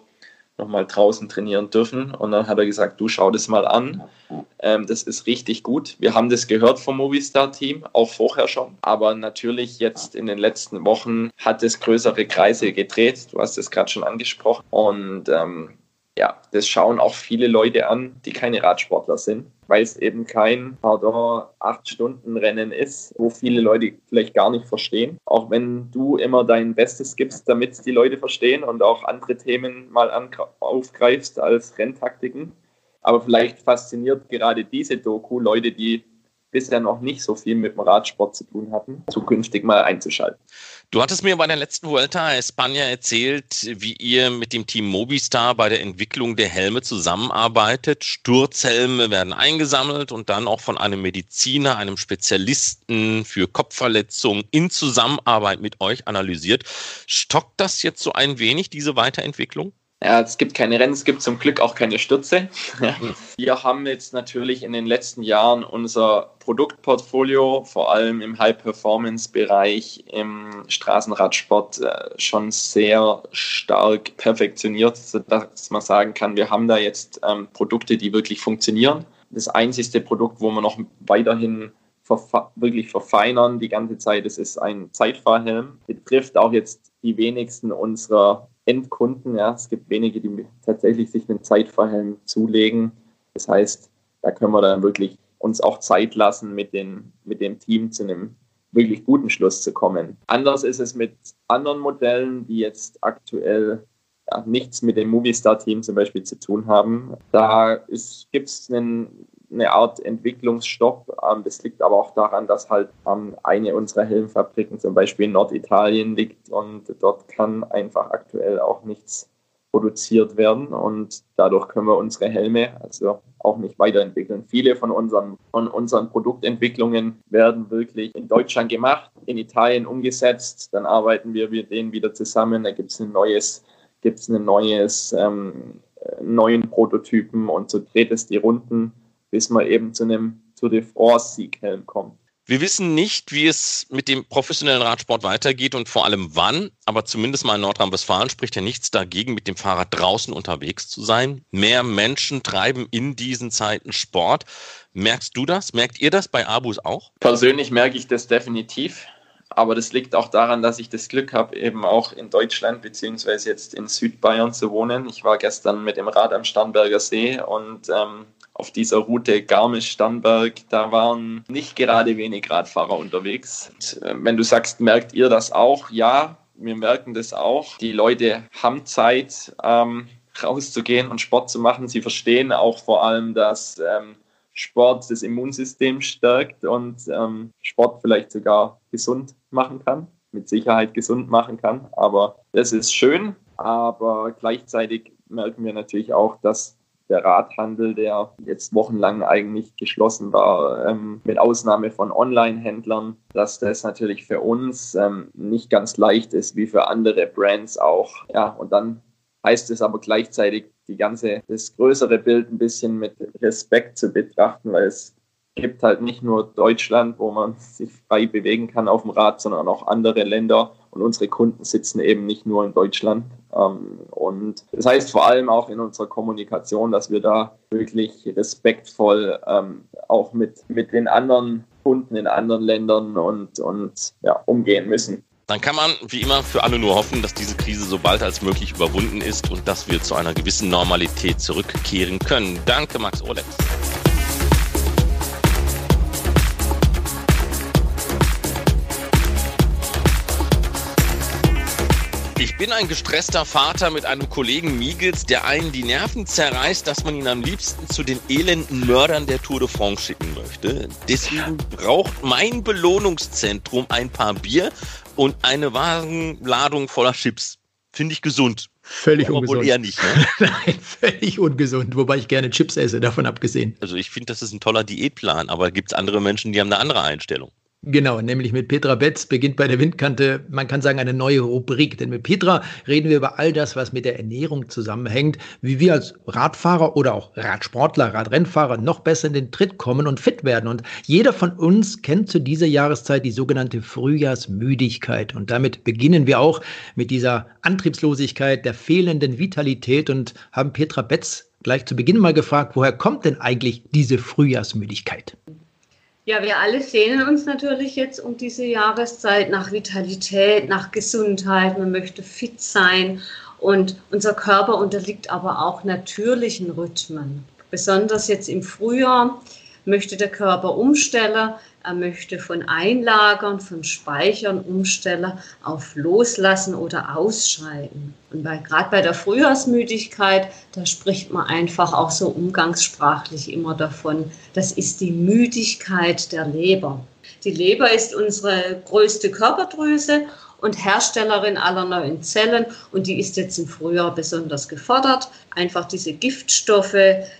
nochmal draußen trainieren dürfen. Und dann hat er gesagt, du schau das mal an. Ähm, das ist richtig gut. Wir haben das gehört vom Movistar-Team, auch vorher schon. Aber natürlich jetzt in den letzten Wochen hat es größere Kreise gedreht. Du hast es gerade schon angesprochen. Und ähm, ja, das schauen auch viele Leute an, die keine Radsportler sind, weil es eben kein, pardon, acht Stunden Rennen ist, wo viele Leute vielleicht gar nicht verstehen. Auch wenn du immer dein Bestes gibst, damit die Leute verstehen und auch andere Themen mal aufgreifst als Renntaktiken. Aber vielleicht fasziniert gerade diese Doku Leute, die bisher noch nicht so viel mit dem Radsport zu tun hatten, zukünftig mal einzuschalten. Du hattest mir bei der letzten Vuelta España erzählt, wie ihr mit dem Team Mobistar bei der Entwicklung der Helme zusammenarbeitet. Sturzhelme werden eingesammelt und dann auch von einem Mediziner, einem Spezialisten für Kopfverletzungen in Zusammenarbeit mit euch analysiert. Stockt das jetzt so ein wenig, diese Weiterentwicklung? Ja, es gibt keine Rennen, es gibt zum Glück auch keine Stürze. Wir haben jetzt natürlich in den letzten Jahren unser Produktportfolio, vor allem im High-Performance-Bereich im Straßenradsport, äh, schon sehr stark perfektioniert, sodass man sagen kann, wir haben da jetzt ähm, Produkte, die wirklich funktionieren. Das einzigste Produkt, wo wir noch weiterhin wirklich verfeinern die ganze Zeit, das ist ein Zeitfahrhelm. Betrifft auch jetzt die wenigsten unserer Endkunden. Ja. Es gibt wenige, die tatsächlich sich einen Zeitverhelm zulegen. Das heißt, da können wir dann wirklich uns auch Zeit lassen, mit, den, mit dem Team zu einem wirklich guten Schluss zu kommen. Anders ist es mit anderen Modellen, die jetzt aktuell ja, nichts mit dem Movistar-Team zum Beispiel zu tun haben. Da gibt es einen eine Art Entwicklungsstopp. Ähm, das liegt aber auch daran, dass halt ähm, eine unserer Helmfabriken zum Beispiel in Norditalien liegt und dort kann einfach aktuell auch nichts produziert werden und dadurch können wir unsere Helme also auch nicht weiterentwickeln. Viele von unseren, von unseren Produktentwicklungen werden wirklich in Deutschland gemacht, in Italien umgesetzt, dann arbeiten wir mit denen wieder zusammen, da gibt es ein neues, gibt es ein neues, ähm, neuen Prototypen und so dreht es die Runden bis man eben zu einem Tour de France-Sieghelm kommt. Wir wissen nicht, wie es mit dem professionellen Radsport weitergeht und vor allem wann, aber zumindest mal in Nordrhein-Westfalen spricht ja nichts dagegen, mit dem Fahrrad draußen unterwegs zu sein. Mehr Menschen treiben in diesen Zeiten Sport. Merkst du das? Merkt ihr das bei Abus auch? Persönlich merke ich das definitiv. Aber das liegt auch daran, dass ich das Glück habe, eben auch in Deutschland beziehungsweise jetzt in Südbayern zu wohnen. Ich war gestern mit dem Rad am Starnberger See und ähm, auf dieser Route Garmisch-Starnberg, da waren nicht gerade wenig Radfahrer unterwegs. Und, äh, wenn du sagst, merkt ihr das auch? Ja, wir merken das auch. Die Leute haben Zeit, ähm, rauszugehen und Sport zu machen. Sie verstehen auch vor allem, dass ähm, Sport das Immunsystem stärkt und ähm, Sport vielleicht sogar gesund machen kann, mit Sicherheit gesund machen kann. Aber das ist schön. Aber gleichzeitig merken wir natürlich auch, dass der Radhandel, der jetzt wochenlang eigentlich geschlossen war, ähm, mit Ausnahme von Online-Händlern, dass das natürlich für uns ähm, nicht ganz leicht ist, wie für andere Brands auch. Ja, und dann heißt es aber gleichzeitig, die ganze, das größere Bild ein bisschen mit Respekt zu betrachten, weil es gibt halt nicht nur Deutschland, wo man sich frei bewegen kann auf dem Rad, sondern auch andere Länder. Und unsere Kunden sitzen eben nicht nur in Deutschland. Ähm, und das heißt vor allem auch in unserer Kommunikation, dass wir da wirklich respektvoll ähm, auch mit, mit den anderen Kunden in anderen Ländern und, und ja, umgehen müssen. Dann kann man wie immer für alle nur hoffen, dass diese Krise so bald als möglich überwunden ist und dass wir zu einer gewissen Normalität zurückkehren können. Danke, Max Olex. Ich bin ein gestresster Vater mit einem Kollegen Miegels, der einen die Nerven zerreißt, dass man ihn am liebsten zu den elenden Mördern der Tour de France schicken möchte. Deswegen braucht mein Belohnungszentrum ein paar Bier und eine Wagenladung voller Chips. Finde ich gesund. Völlig Aber ungesund. Wohl eher nicht. Ne? Nein, völlig ungesund. Wobei ich gerne Chips esse, davon abgesehen. Also ich finde, das ist ein toller Diätplan, aber gibt es andere Menschen, die haben eine andere Einstellung. Genau, nämlich mit Petra Betz beginnt bei der Windkante, man kann sagen, eine neue Rubrik. Denn mit Petra reden wir über all das, was mit der Ernährung zusammenhängt, wie wir als Radfahrer oder auch Radsportler, Radrennfahrer noch besser in den Tritt kommen und fit werden. Und jeder von uns kennt zu dieser Jahreszeit die sogenannte Frühjahrsmüdigkeit. Und damit beginnen wir auch mit dieser Antriebslosigkeit, der fehlenden Vitalität und haben Petra Betz gleich zu Beginn mal gefragt, woher kommt denn eigentlich diese Frühjahrsmüdigkeit? Ja, wir alle sehnen uns natürlich jetzt um diese Jahreszeit nach Vitalität, nach Gesundheit. Man möchte fit sein und unser Körper unterliegt aber auch natürlichen Rhythmen. Besonders jetzt im Frühjahr möchte der Körper umstellen er möchte von Einlagern, von Speichern umstellen auf Loslassen oder Ausscheiden. Und weil gerade bei der Frühjahrsmüdigkeit, da spricht man einfach auch so umgangssprachlich immer davon, das ist die Müdigkeit der Leber. Die Leber ist unsere größte Körperdrüse und Herstellerin aller neuen Zellen. Und die ist jetzt im Frühjahr besonders gefordert. Einfach diese Giftstoffe,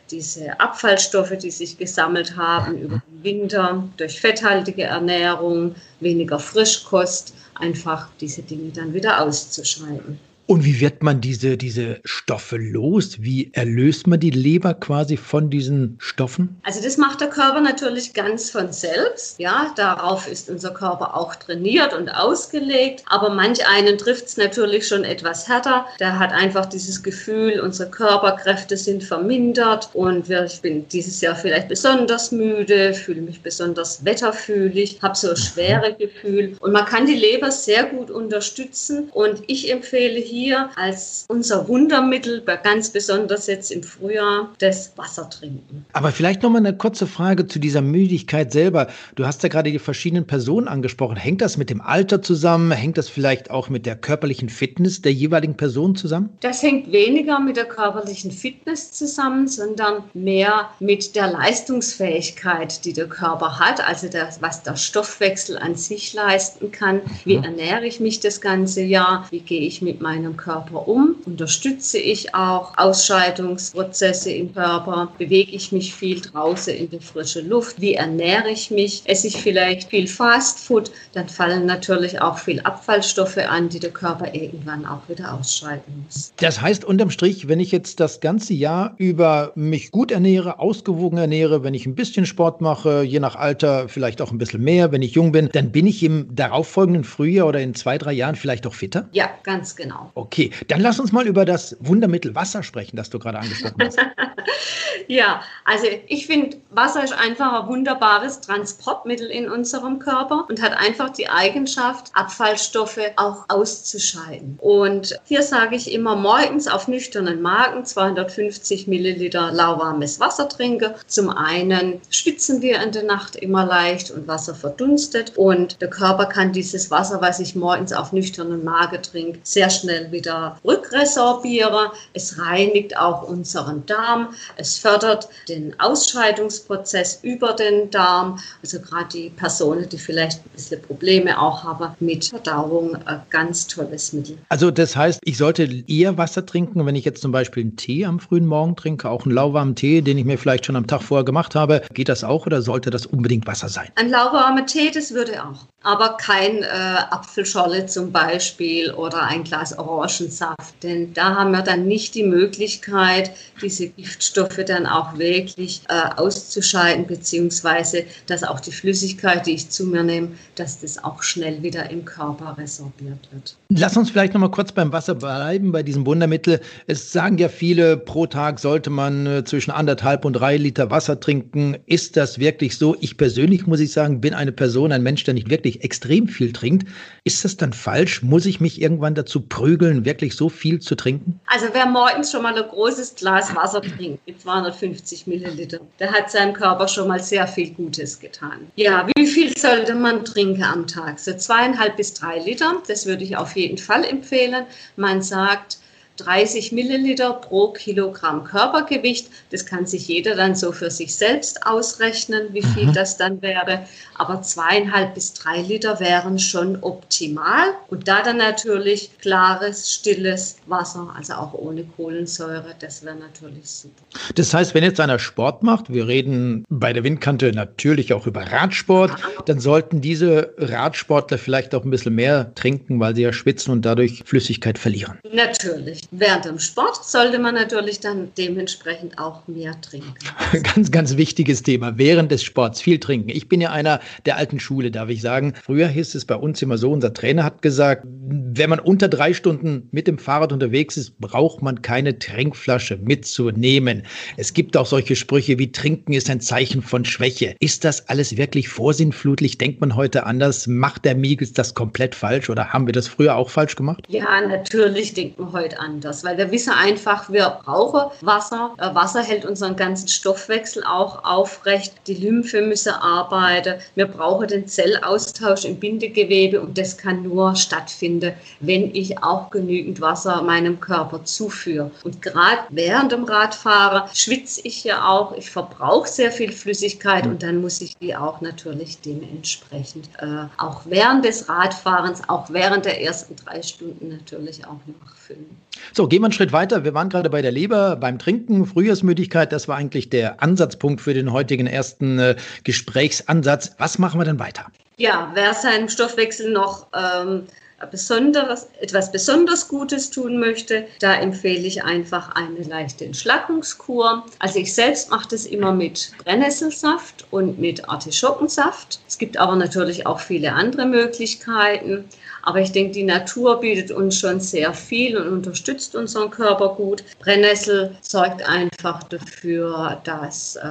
diese Abfallstoffe, die sich gesammelt haben über den Winter durch fetthaltige Ernährung, weniger Frischkost, einfach diese Dinge dann wieder auszuscheiden. Und wie wird man diese, diese Stoffe los? Wie erlöst man die Leber quasi von diesen Stoffen? Also das macht der Körper natürlich ganz von selbst. Ja, darauf ist unser Körper auch trainiert und ausgelegt. Aber manch einen trifft es natürlich schon etwas härter. Der hat einfach dieses Gefühl, unsere Körperkräfte sind vermindert und ich bin dieses Jahr vielleicht besonders müde, fühle mich besonders wetterfühlig, habe so ein schwere Gefühl. Und man kann die Leber sehr gut unterstützen. Und ich empfehle hier, hier als unser Wundermittel, ganz besonders jetzt im Frühjahr, das Wasser trinken. Aber vielleicht noch mal eine kurze Frage zu dieser Müdigkeit selber. Du hast ja gerade die verschiedenen Personen angesprochen. Hängt das mit dem Alter zusammen? Hängt das vielleicht auch mit der körperlichen Fitness der jeweiligen Person zusammen? Das hängt weniger mit der körperlichen Fitness zusammen, sondern mehr mit der Leistungsfähigkeit, die der Körper hat, also das, was der Stoffwechsel an sich leisten kann. Wie mhm. ernähre ich mich das ganze Jahr? Wie gehe ich mit meinem meinem Körper um? Unterstütze ich auch Ausscheidungsprozesse im Körper? Bewege ich mich viel draußen in der frischen Luft? Wie ernähre ich mich? Esse ich vielleicht viel Fastfood? Dann fallen natürlich auch viel Abfallstoffe an, die der Körper irgendwann auch wieder ausscheiden muss. Das heißt unterm Strich, wenn ich jetzt das ganze Jahr über mich gut ernähre, ausgewogen ernähre, wenn ich ein bisschen Sport mache, je nach Alter vielleicht auch ein bisschen mehr, wenn ich jung bin, dann bin ich im darauffolgenden Frühjahr oder in zwei, drei Jahren vielleicht auch fitter? Ja, ganz genau. Okay, dann lass uns mal über das Wundermittel Wasser sprechen, das du gerade angesprochen hast. ja, also ich finde, Wasser ist einfach ein wunderbares Transportmittel in unserem Körper und hat einfach die Eigenschaft, Abfallstoffe auch auszuscheiden. Und hier sage ich immer morgens auf nüchternen Magen 250 Milliliter lauwarmes Wasser trinken. Zum einen schwitzen wir in der Nacht immer leicht und Wasser verdunstet und der Körper kann dieses Wasser, was ich morgens auf nüchternen Magen trinke, sehr schnell wieder rückresorbiere. Es reinigt auch unseren Darm. Es fördert den Ausscheidungsprozess über den Darm. Also gerade die Personen, die vielleicht ein bisschen Probleme auch haben mit Verdauung, ein ganz tolles Mittel. Also das heißt, ich sollte eher Wasser trinken, wenn ich jetzt zum Beispiel einen Tee am frühen Morgen trinke, auch einen lauwarmen Tee, den ich mir vielleicht schon am Tag vorher gemacht habe. Geht das auch oder sollte das unbedingt Wasser sein? Ein lauwarmer Tee, das würde auch. Aber kein äh, Apfelscholle zum Beispiel oder ein Glas Orange Orangensaft, denn da haben wir dann nicht die Möglichkeit, diese Giftstoffe dann auch wirklich äh, auszuscheiden, beziehungsweise dass auch die Flüssigkeit, die ich zu mir nehme, dass das auch schnell wieder im Körper resorbiert wird. Lass uns vielleicht noch mal kurz beim Wasser bleiben, bei diesem Wundermittel. Es sagen ja viele, pro Tag sollte man äh, zwischen anderthalb und drei Liter Wasser trinken. Ist das wirklich so? Ich persönlich muss ich sagen, bin eine Person, ein Mensch, der nicht wirklich extrem viel trinkt. Ist das dann falsch? Muss ich mich irgendwann dazu prügeln? Empfehlen, wirklich so viel zu trinken? Also wer morgens schon mal ein großes Glas Wasser trinkt mit 250 Milliliter, der hat seinem Körper schon mal sehr viel Gutes getan. Ja, wie viel sollte man trinken am Tag? So zweieinhalb bis drei Liter, das würde ich auf jeden Fall empfehlen. Man sagt, 30 Milliliter pro Kilogramm Körpergewicht. Das kann sich jeder dann so für sich selbst ausrechnen, wie viel mhm. das dann wäre. Aber zweieinhalb bis drei Liter wären schon optimal. Und da dann natürlich klares, stilles Wasser, also auch ohne Kohlensäure, das wäre natürlich super. Das heißt, wenn jetzt einer Sport macht, wir reden bei der Windkante natürlich auch über Radsport, dann sollten diese Radsportler vielleicht auch ein bisschen mehr trinken, weil sie ja schwitzen und dadurch Flüssigkeit verlieren. Natürlich. Während dem Sport sollte man natürlich dann dementsprechend auch mehr trinken. ganz, ganz wichtiges Thema. Während des Sports viel trinken. Ich bin ja einer der alten Schule, darf ich sagen. Früher hieß es bei uns immer so, unser Trainer hat gesagt, wenn man unter drei Stunden mit dem Fahrrad unterwegs ist, braucht man keine Trinkflasche mitzunehmen. Es gibt auch solche Sprüche wie Trinken ist ein Zeichen von Schwäche. Ist das alles wirklich vorsinnflutlich? Denkt man heute anders? Macht der Miegels das komplett falsch oder haben wir das früher auch falsch gemacht? Ja, natürlich denkt man heute anders, weil wir wissen einfach, wir brauchen Wasser. Äh, Wasser hält unseren ganzen Stoffwechsel auch aufrecht. Die Lymphe müssen arbeiten. Wir brauchen den Zellaustausch im Bindegewebe und das kann nur stattfinden, wenn ich auch genügend Wasser meinem Körper zuführe. Und gerade während dem Radfahren schwitze ich ja auch. Ich verbrauche sehr viel Flüssigkeit und dann muss ich die auch natürlich dementsprechend äh, auch während des Radfahrens, auch während der ersten drei Stunden natürlich auch nachfüllen. So, gehen wir einen Schritt weiter. Wir waren gerade bei der Leber, beim Trinken, Frühjahrsmüdigkeit. Das war eigentlich der Ansatzpunkt für den heutigen ersten äh, Gesprächsansatz. Was machen wir denn weiter? Ja, wer seinem Stoffwechsel noch ähm, besonderes, etwas besonders Gutes tun möchte, da empfehle ich einfach eine leichte Entschlackungskur. Also ich selbst mache das immer mit Brennnesselsaft und mit Artischockensaft. Es gibt aber natürlich auch viele andere Möglichkeiten. Aber ich denke, die Natur bietet uns schon sehr viel und unterstützt unseren Körper gut. Brennnessel sorgt einfach dafür, dass äh,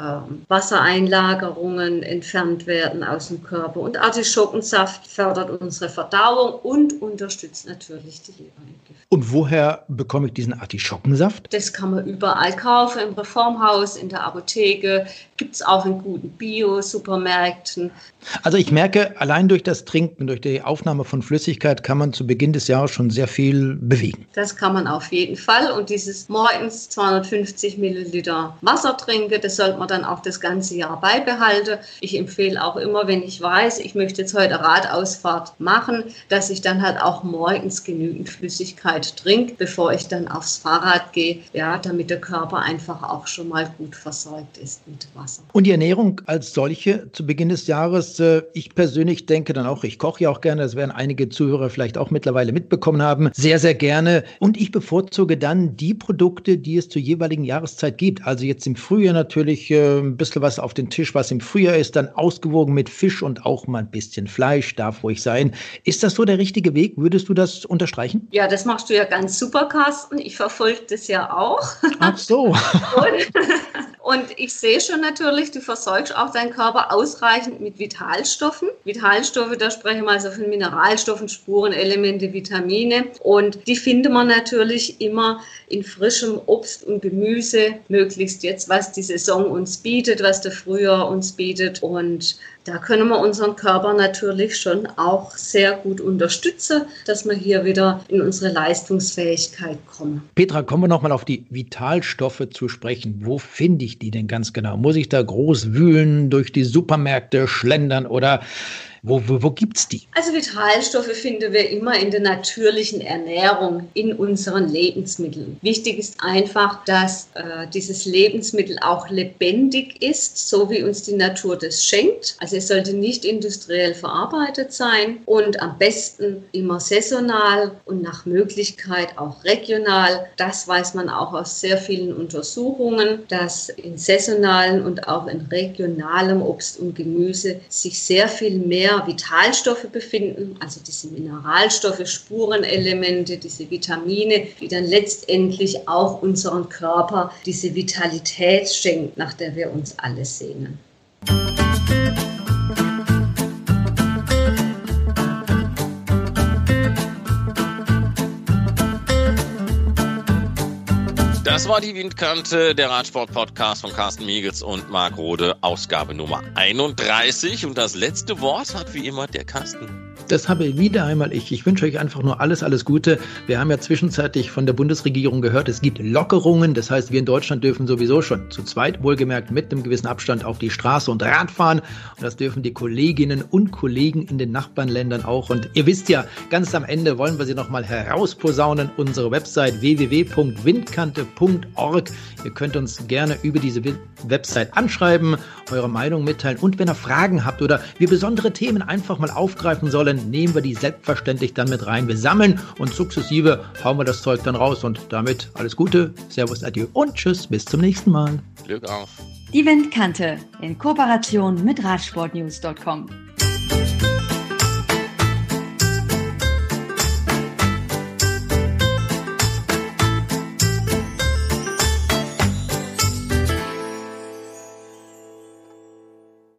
Wassereinlagerungen entfernt werden aus dem Körper. Und Artischockensaft fördert unsere Verdauung und unterstützt natürlich die Leberentgiftung. Und woher bekomme ich diesen Artischockensaft? Das kann man überall kaufen, im Reformhaus, in der Apotheke, gibt es auch in guten Bio-Supermärkten. Also ich merke, allein durch das Trinken, durch die Aufnahme von Flüssigkeit kann man zu Beginn des Jahres schon sehr viel bewegen. Das kann man auf jeden Fall. Und dieses morgens 250 Milliliter Wasser trinken, das sollte man dann auch das ganze Jahr beibehalten. Ich empfehle auch immer, wenn ich weiß, ich möchte jetzt heute Radausfahrt machen, dass ich dann halt auch morgens genügend Flüssigkeit trinke, bevor ich dann aufs Fahrrad gehe, ja, damit der Körper einfach auch schon mal gut versorgt ist mit Wasser. Und die Ernährung als solche zu Beginn des Jahres äh, ich persönlich denke dann auch, ich koche ja auch gerne, das werden einige Zuhörer vielleicht auch mittlerweile mitbekommen haben, sehr, sehr gerne. Und ich bevorzuge dann die Produkte, die es zur jeweiligen Jahreszeit gibt. Also jetzt im Frühjahr natürlich äh, ein bisschen was auf den Tisch, was im Frühjahr ist, dann ausgewogen mit Fisch und auch mal ein bisschen Fleisch, darf ruhig sein. Ist das so der richtige Weg? Würdest du das unterstreichen? Ja, das machst du ja ganz super, Carsten. Ich verfolge das ja auch. Ach so. und, ich sehe schon natürlich, du versorgst auch deinen Körper ausreichend mit Vitalstoffen. Vitalstoffe, da sprechen wir also von Mineralstoffen, Spurenelemente, Vitamine. Und die findet man natürlich immer in frischem Obst und Gemüse, möglichst jetzt, was die Saison uns bietet, was der Frühjahr uns bietet. Und da können wir unseren Körper natürlich schon auch sehr gut unterstützen, dass wir hier wieder in unsere Leistungsfähigkeit kommen. Petra, kommen wir nochmal auf die Vitalstoffe zu sprechen. Wo finde ich die denn ganz genau? Muss ich da groß wühlen, durch die Supermärkte schlendern oder wo, wo, wo gibt es die? Also Vitalstoffe finden wir immer in der natürlichen Ernährung, in unseren Lebensmitteln. Wichtig ist einfach, dass äh, dieses Lebensmittel auch lebendig ist, so wie uns die Natur das schenkt. Also es sollte nicht industriell verarbeitet sein und am besten immer saisonal und nach Möglichkeit auch regional. Das weiß man auch aus sehr vielen Untersuchungen, dass in saisonalen und auch in regionalem Obst und Gemüse sich sehr viel mehr mehr Vitalstoffe befinden, also diese Mineralstoffe, Spurenelemente, diese Vitamine, die dann letztendlich auch unserem Körper diese Vitalität schenkt, nach der wir uns alle sehnen. Das war die Windkante, der Radsport-Podcast von Carsten Miegels und Marc Rode, Ausgabe Nummer 31. Und das letzte Wort hat wie immer der Carsten. Das habe wieder einmal ich. Ich wünsche euch einfach nur alles, alles Gute. Wir haben ja zwischenzeitlich von der Bundesregierung gehört, es gibt Lockerungen. Das heißt, wir in Deutschland dürfen sowieso schon zu zweit, wohlgemerkt, mit einem gewissen Abstand auf die Straße und Rad fahren. Und das dürfen die Kolleginnen und Kollegen in den Nachbarländern auch. Und ihr wisst ja, ganz am Ende wollen wir sie nochmal herausposaunen. Unsere Website www.windkante.org. Ihr könnt uns gerne über diese Website anschreiben, eure Meinung mitteilen. Und wenn ihr Fragen habt oder wir besondere Themen einfach mal aufgreifen sollen, nehmen wir die selbstverständlich dann mit rein. Wir sammeln und sukzessive hauen wir das Zeug dann raus. Und damit alles Gute, Servus, Adieu und Tschüss, bis zum nächsten Mal. Glück auf. Die Windkante in Kooperation mit Radsportnews.com.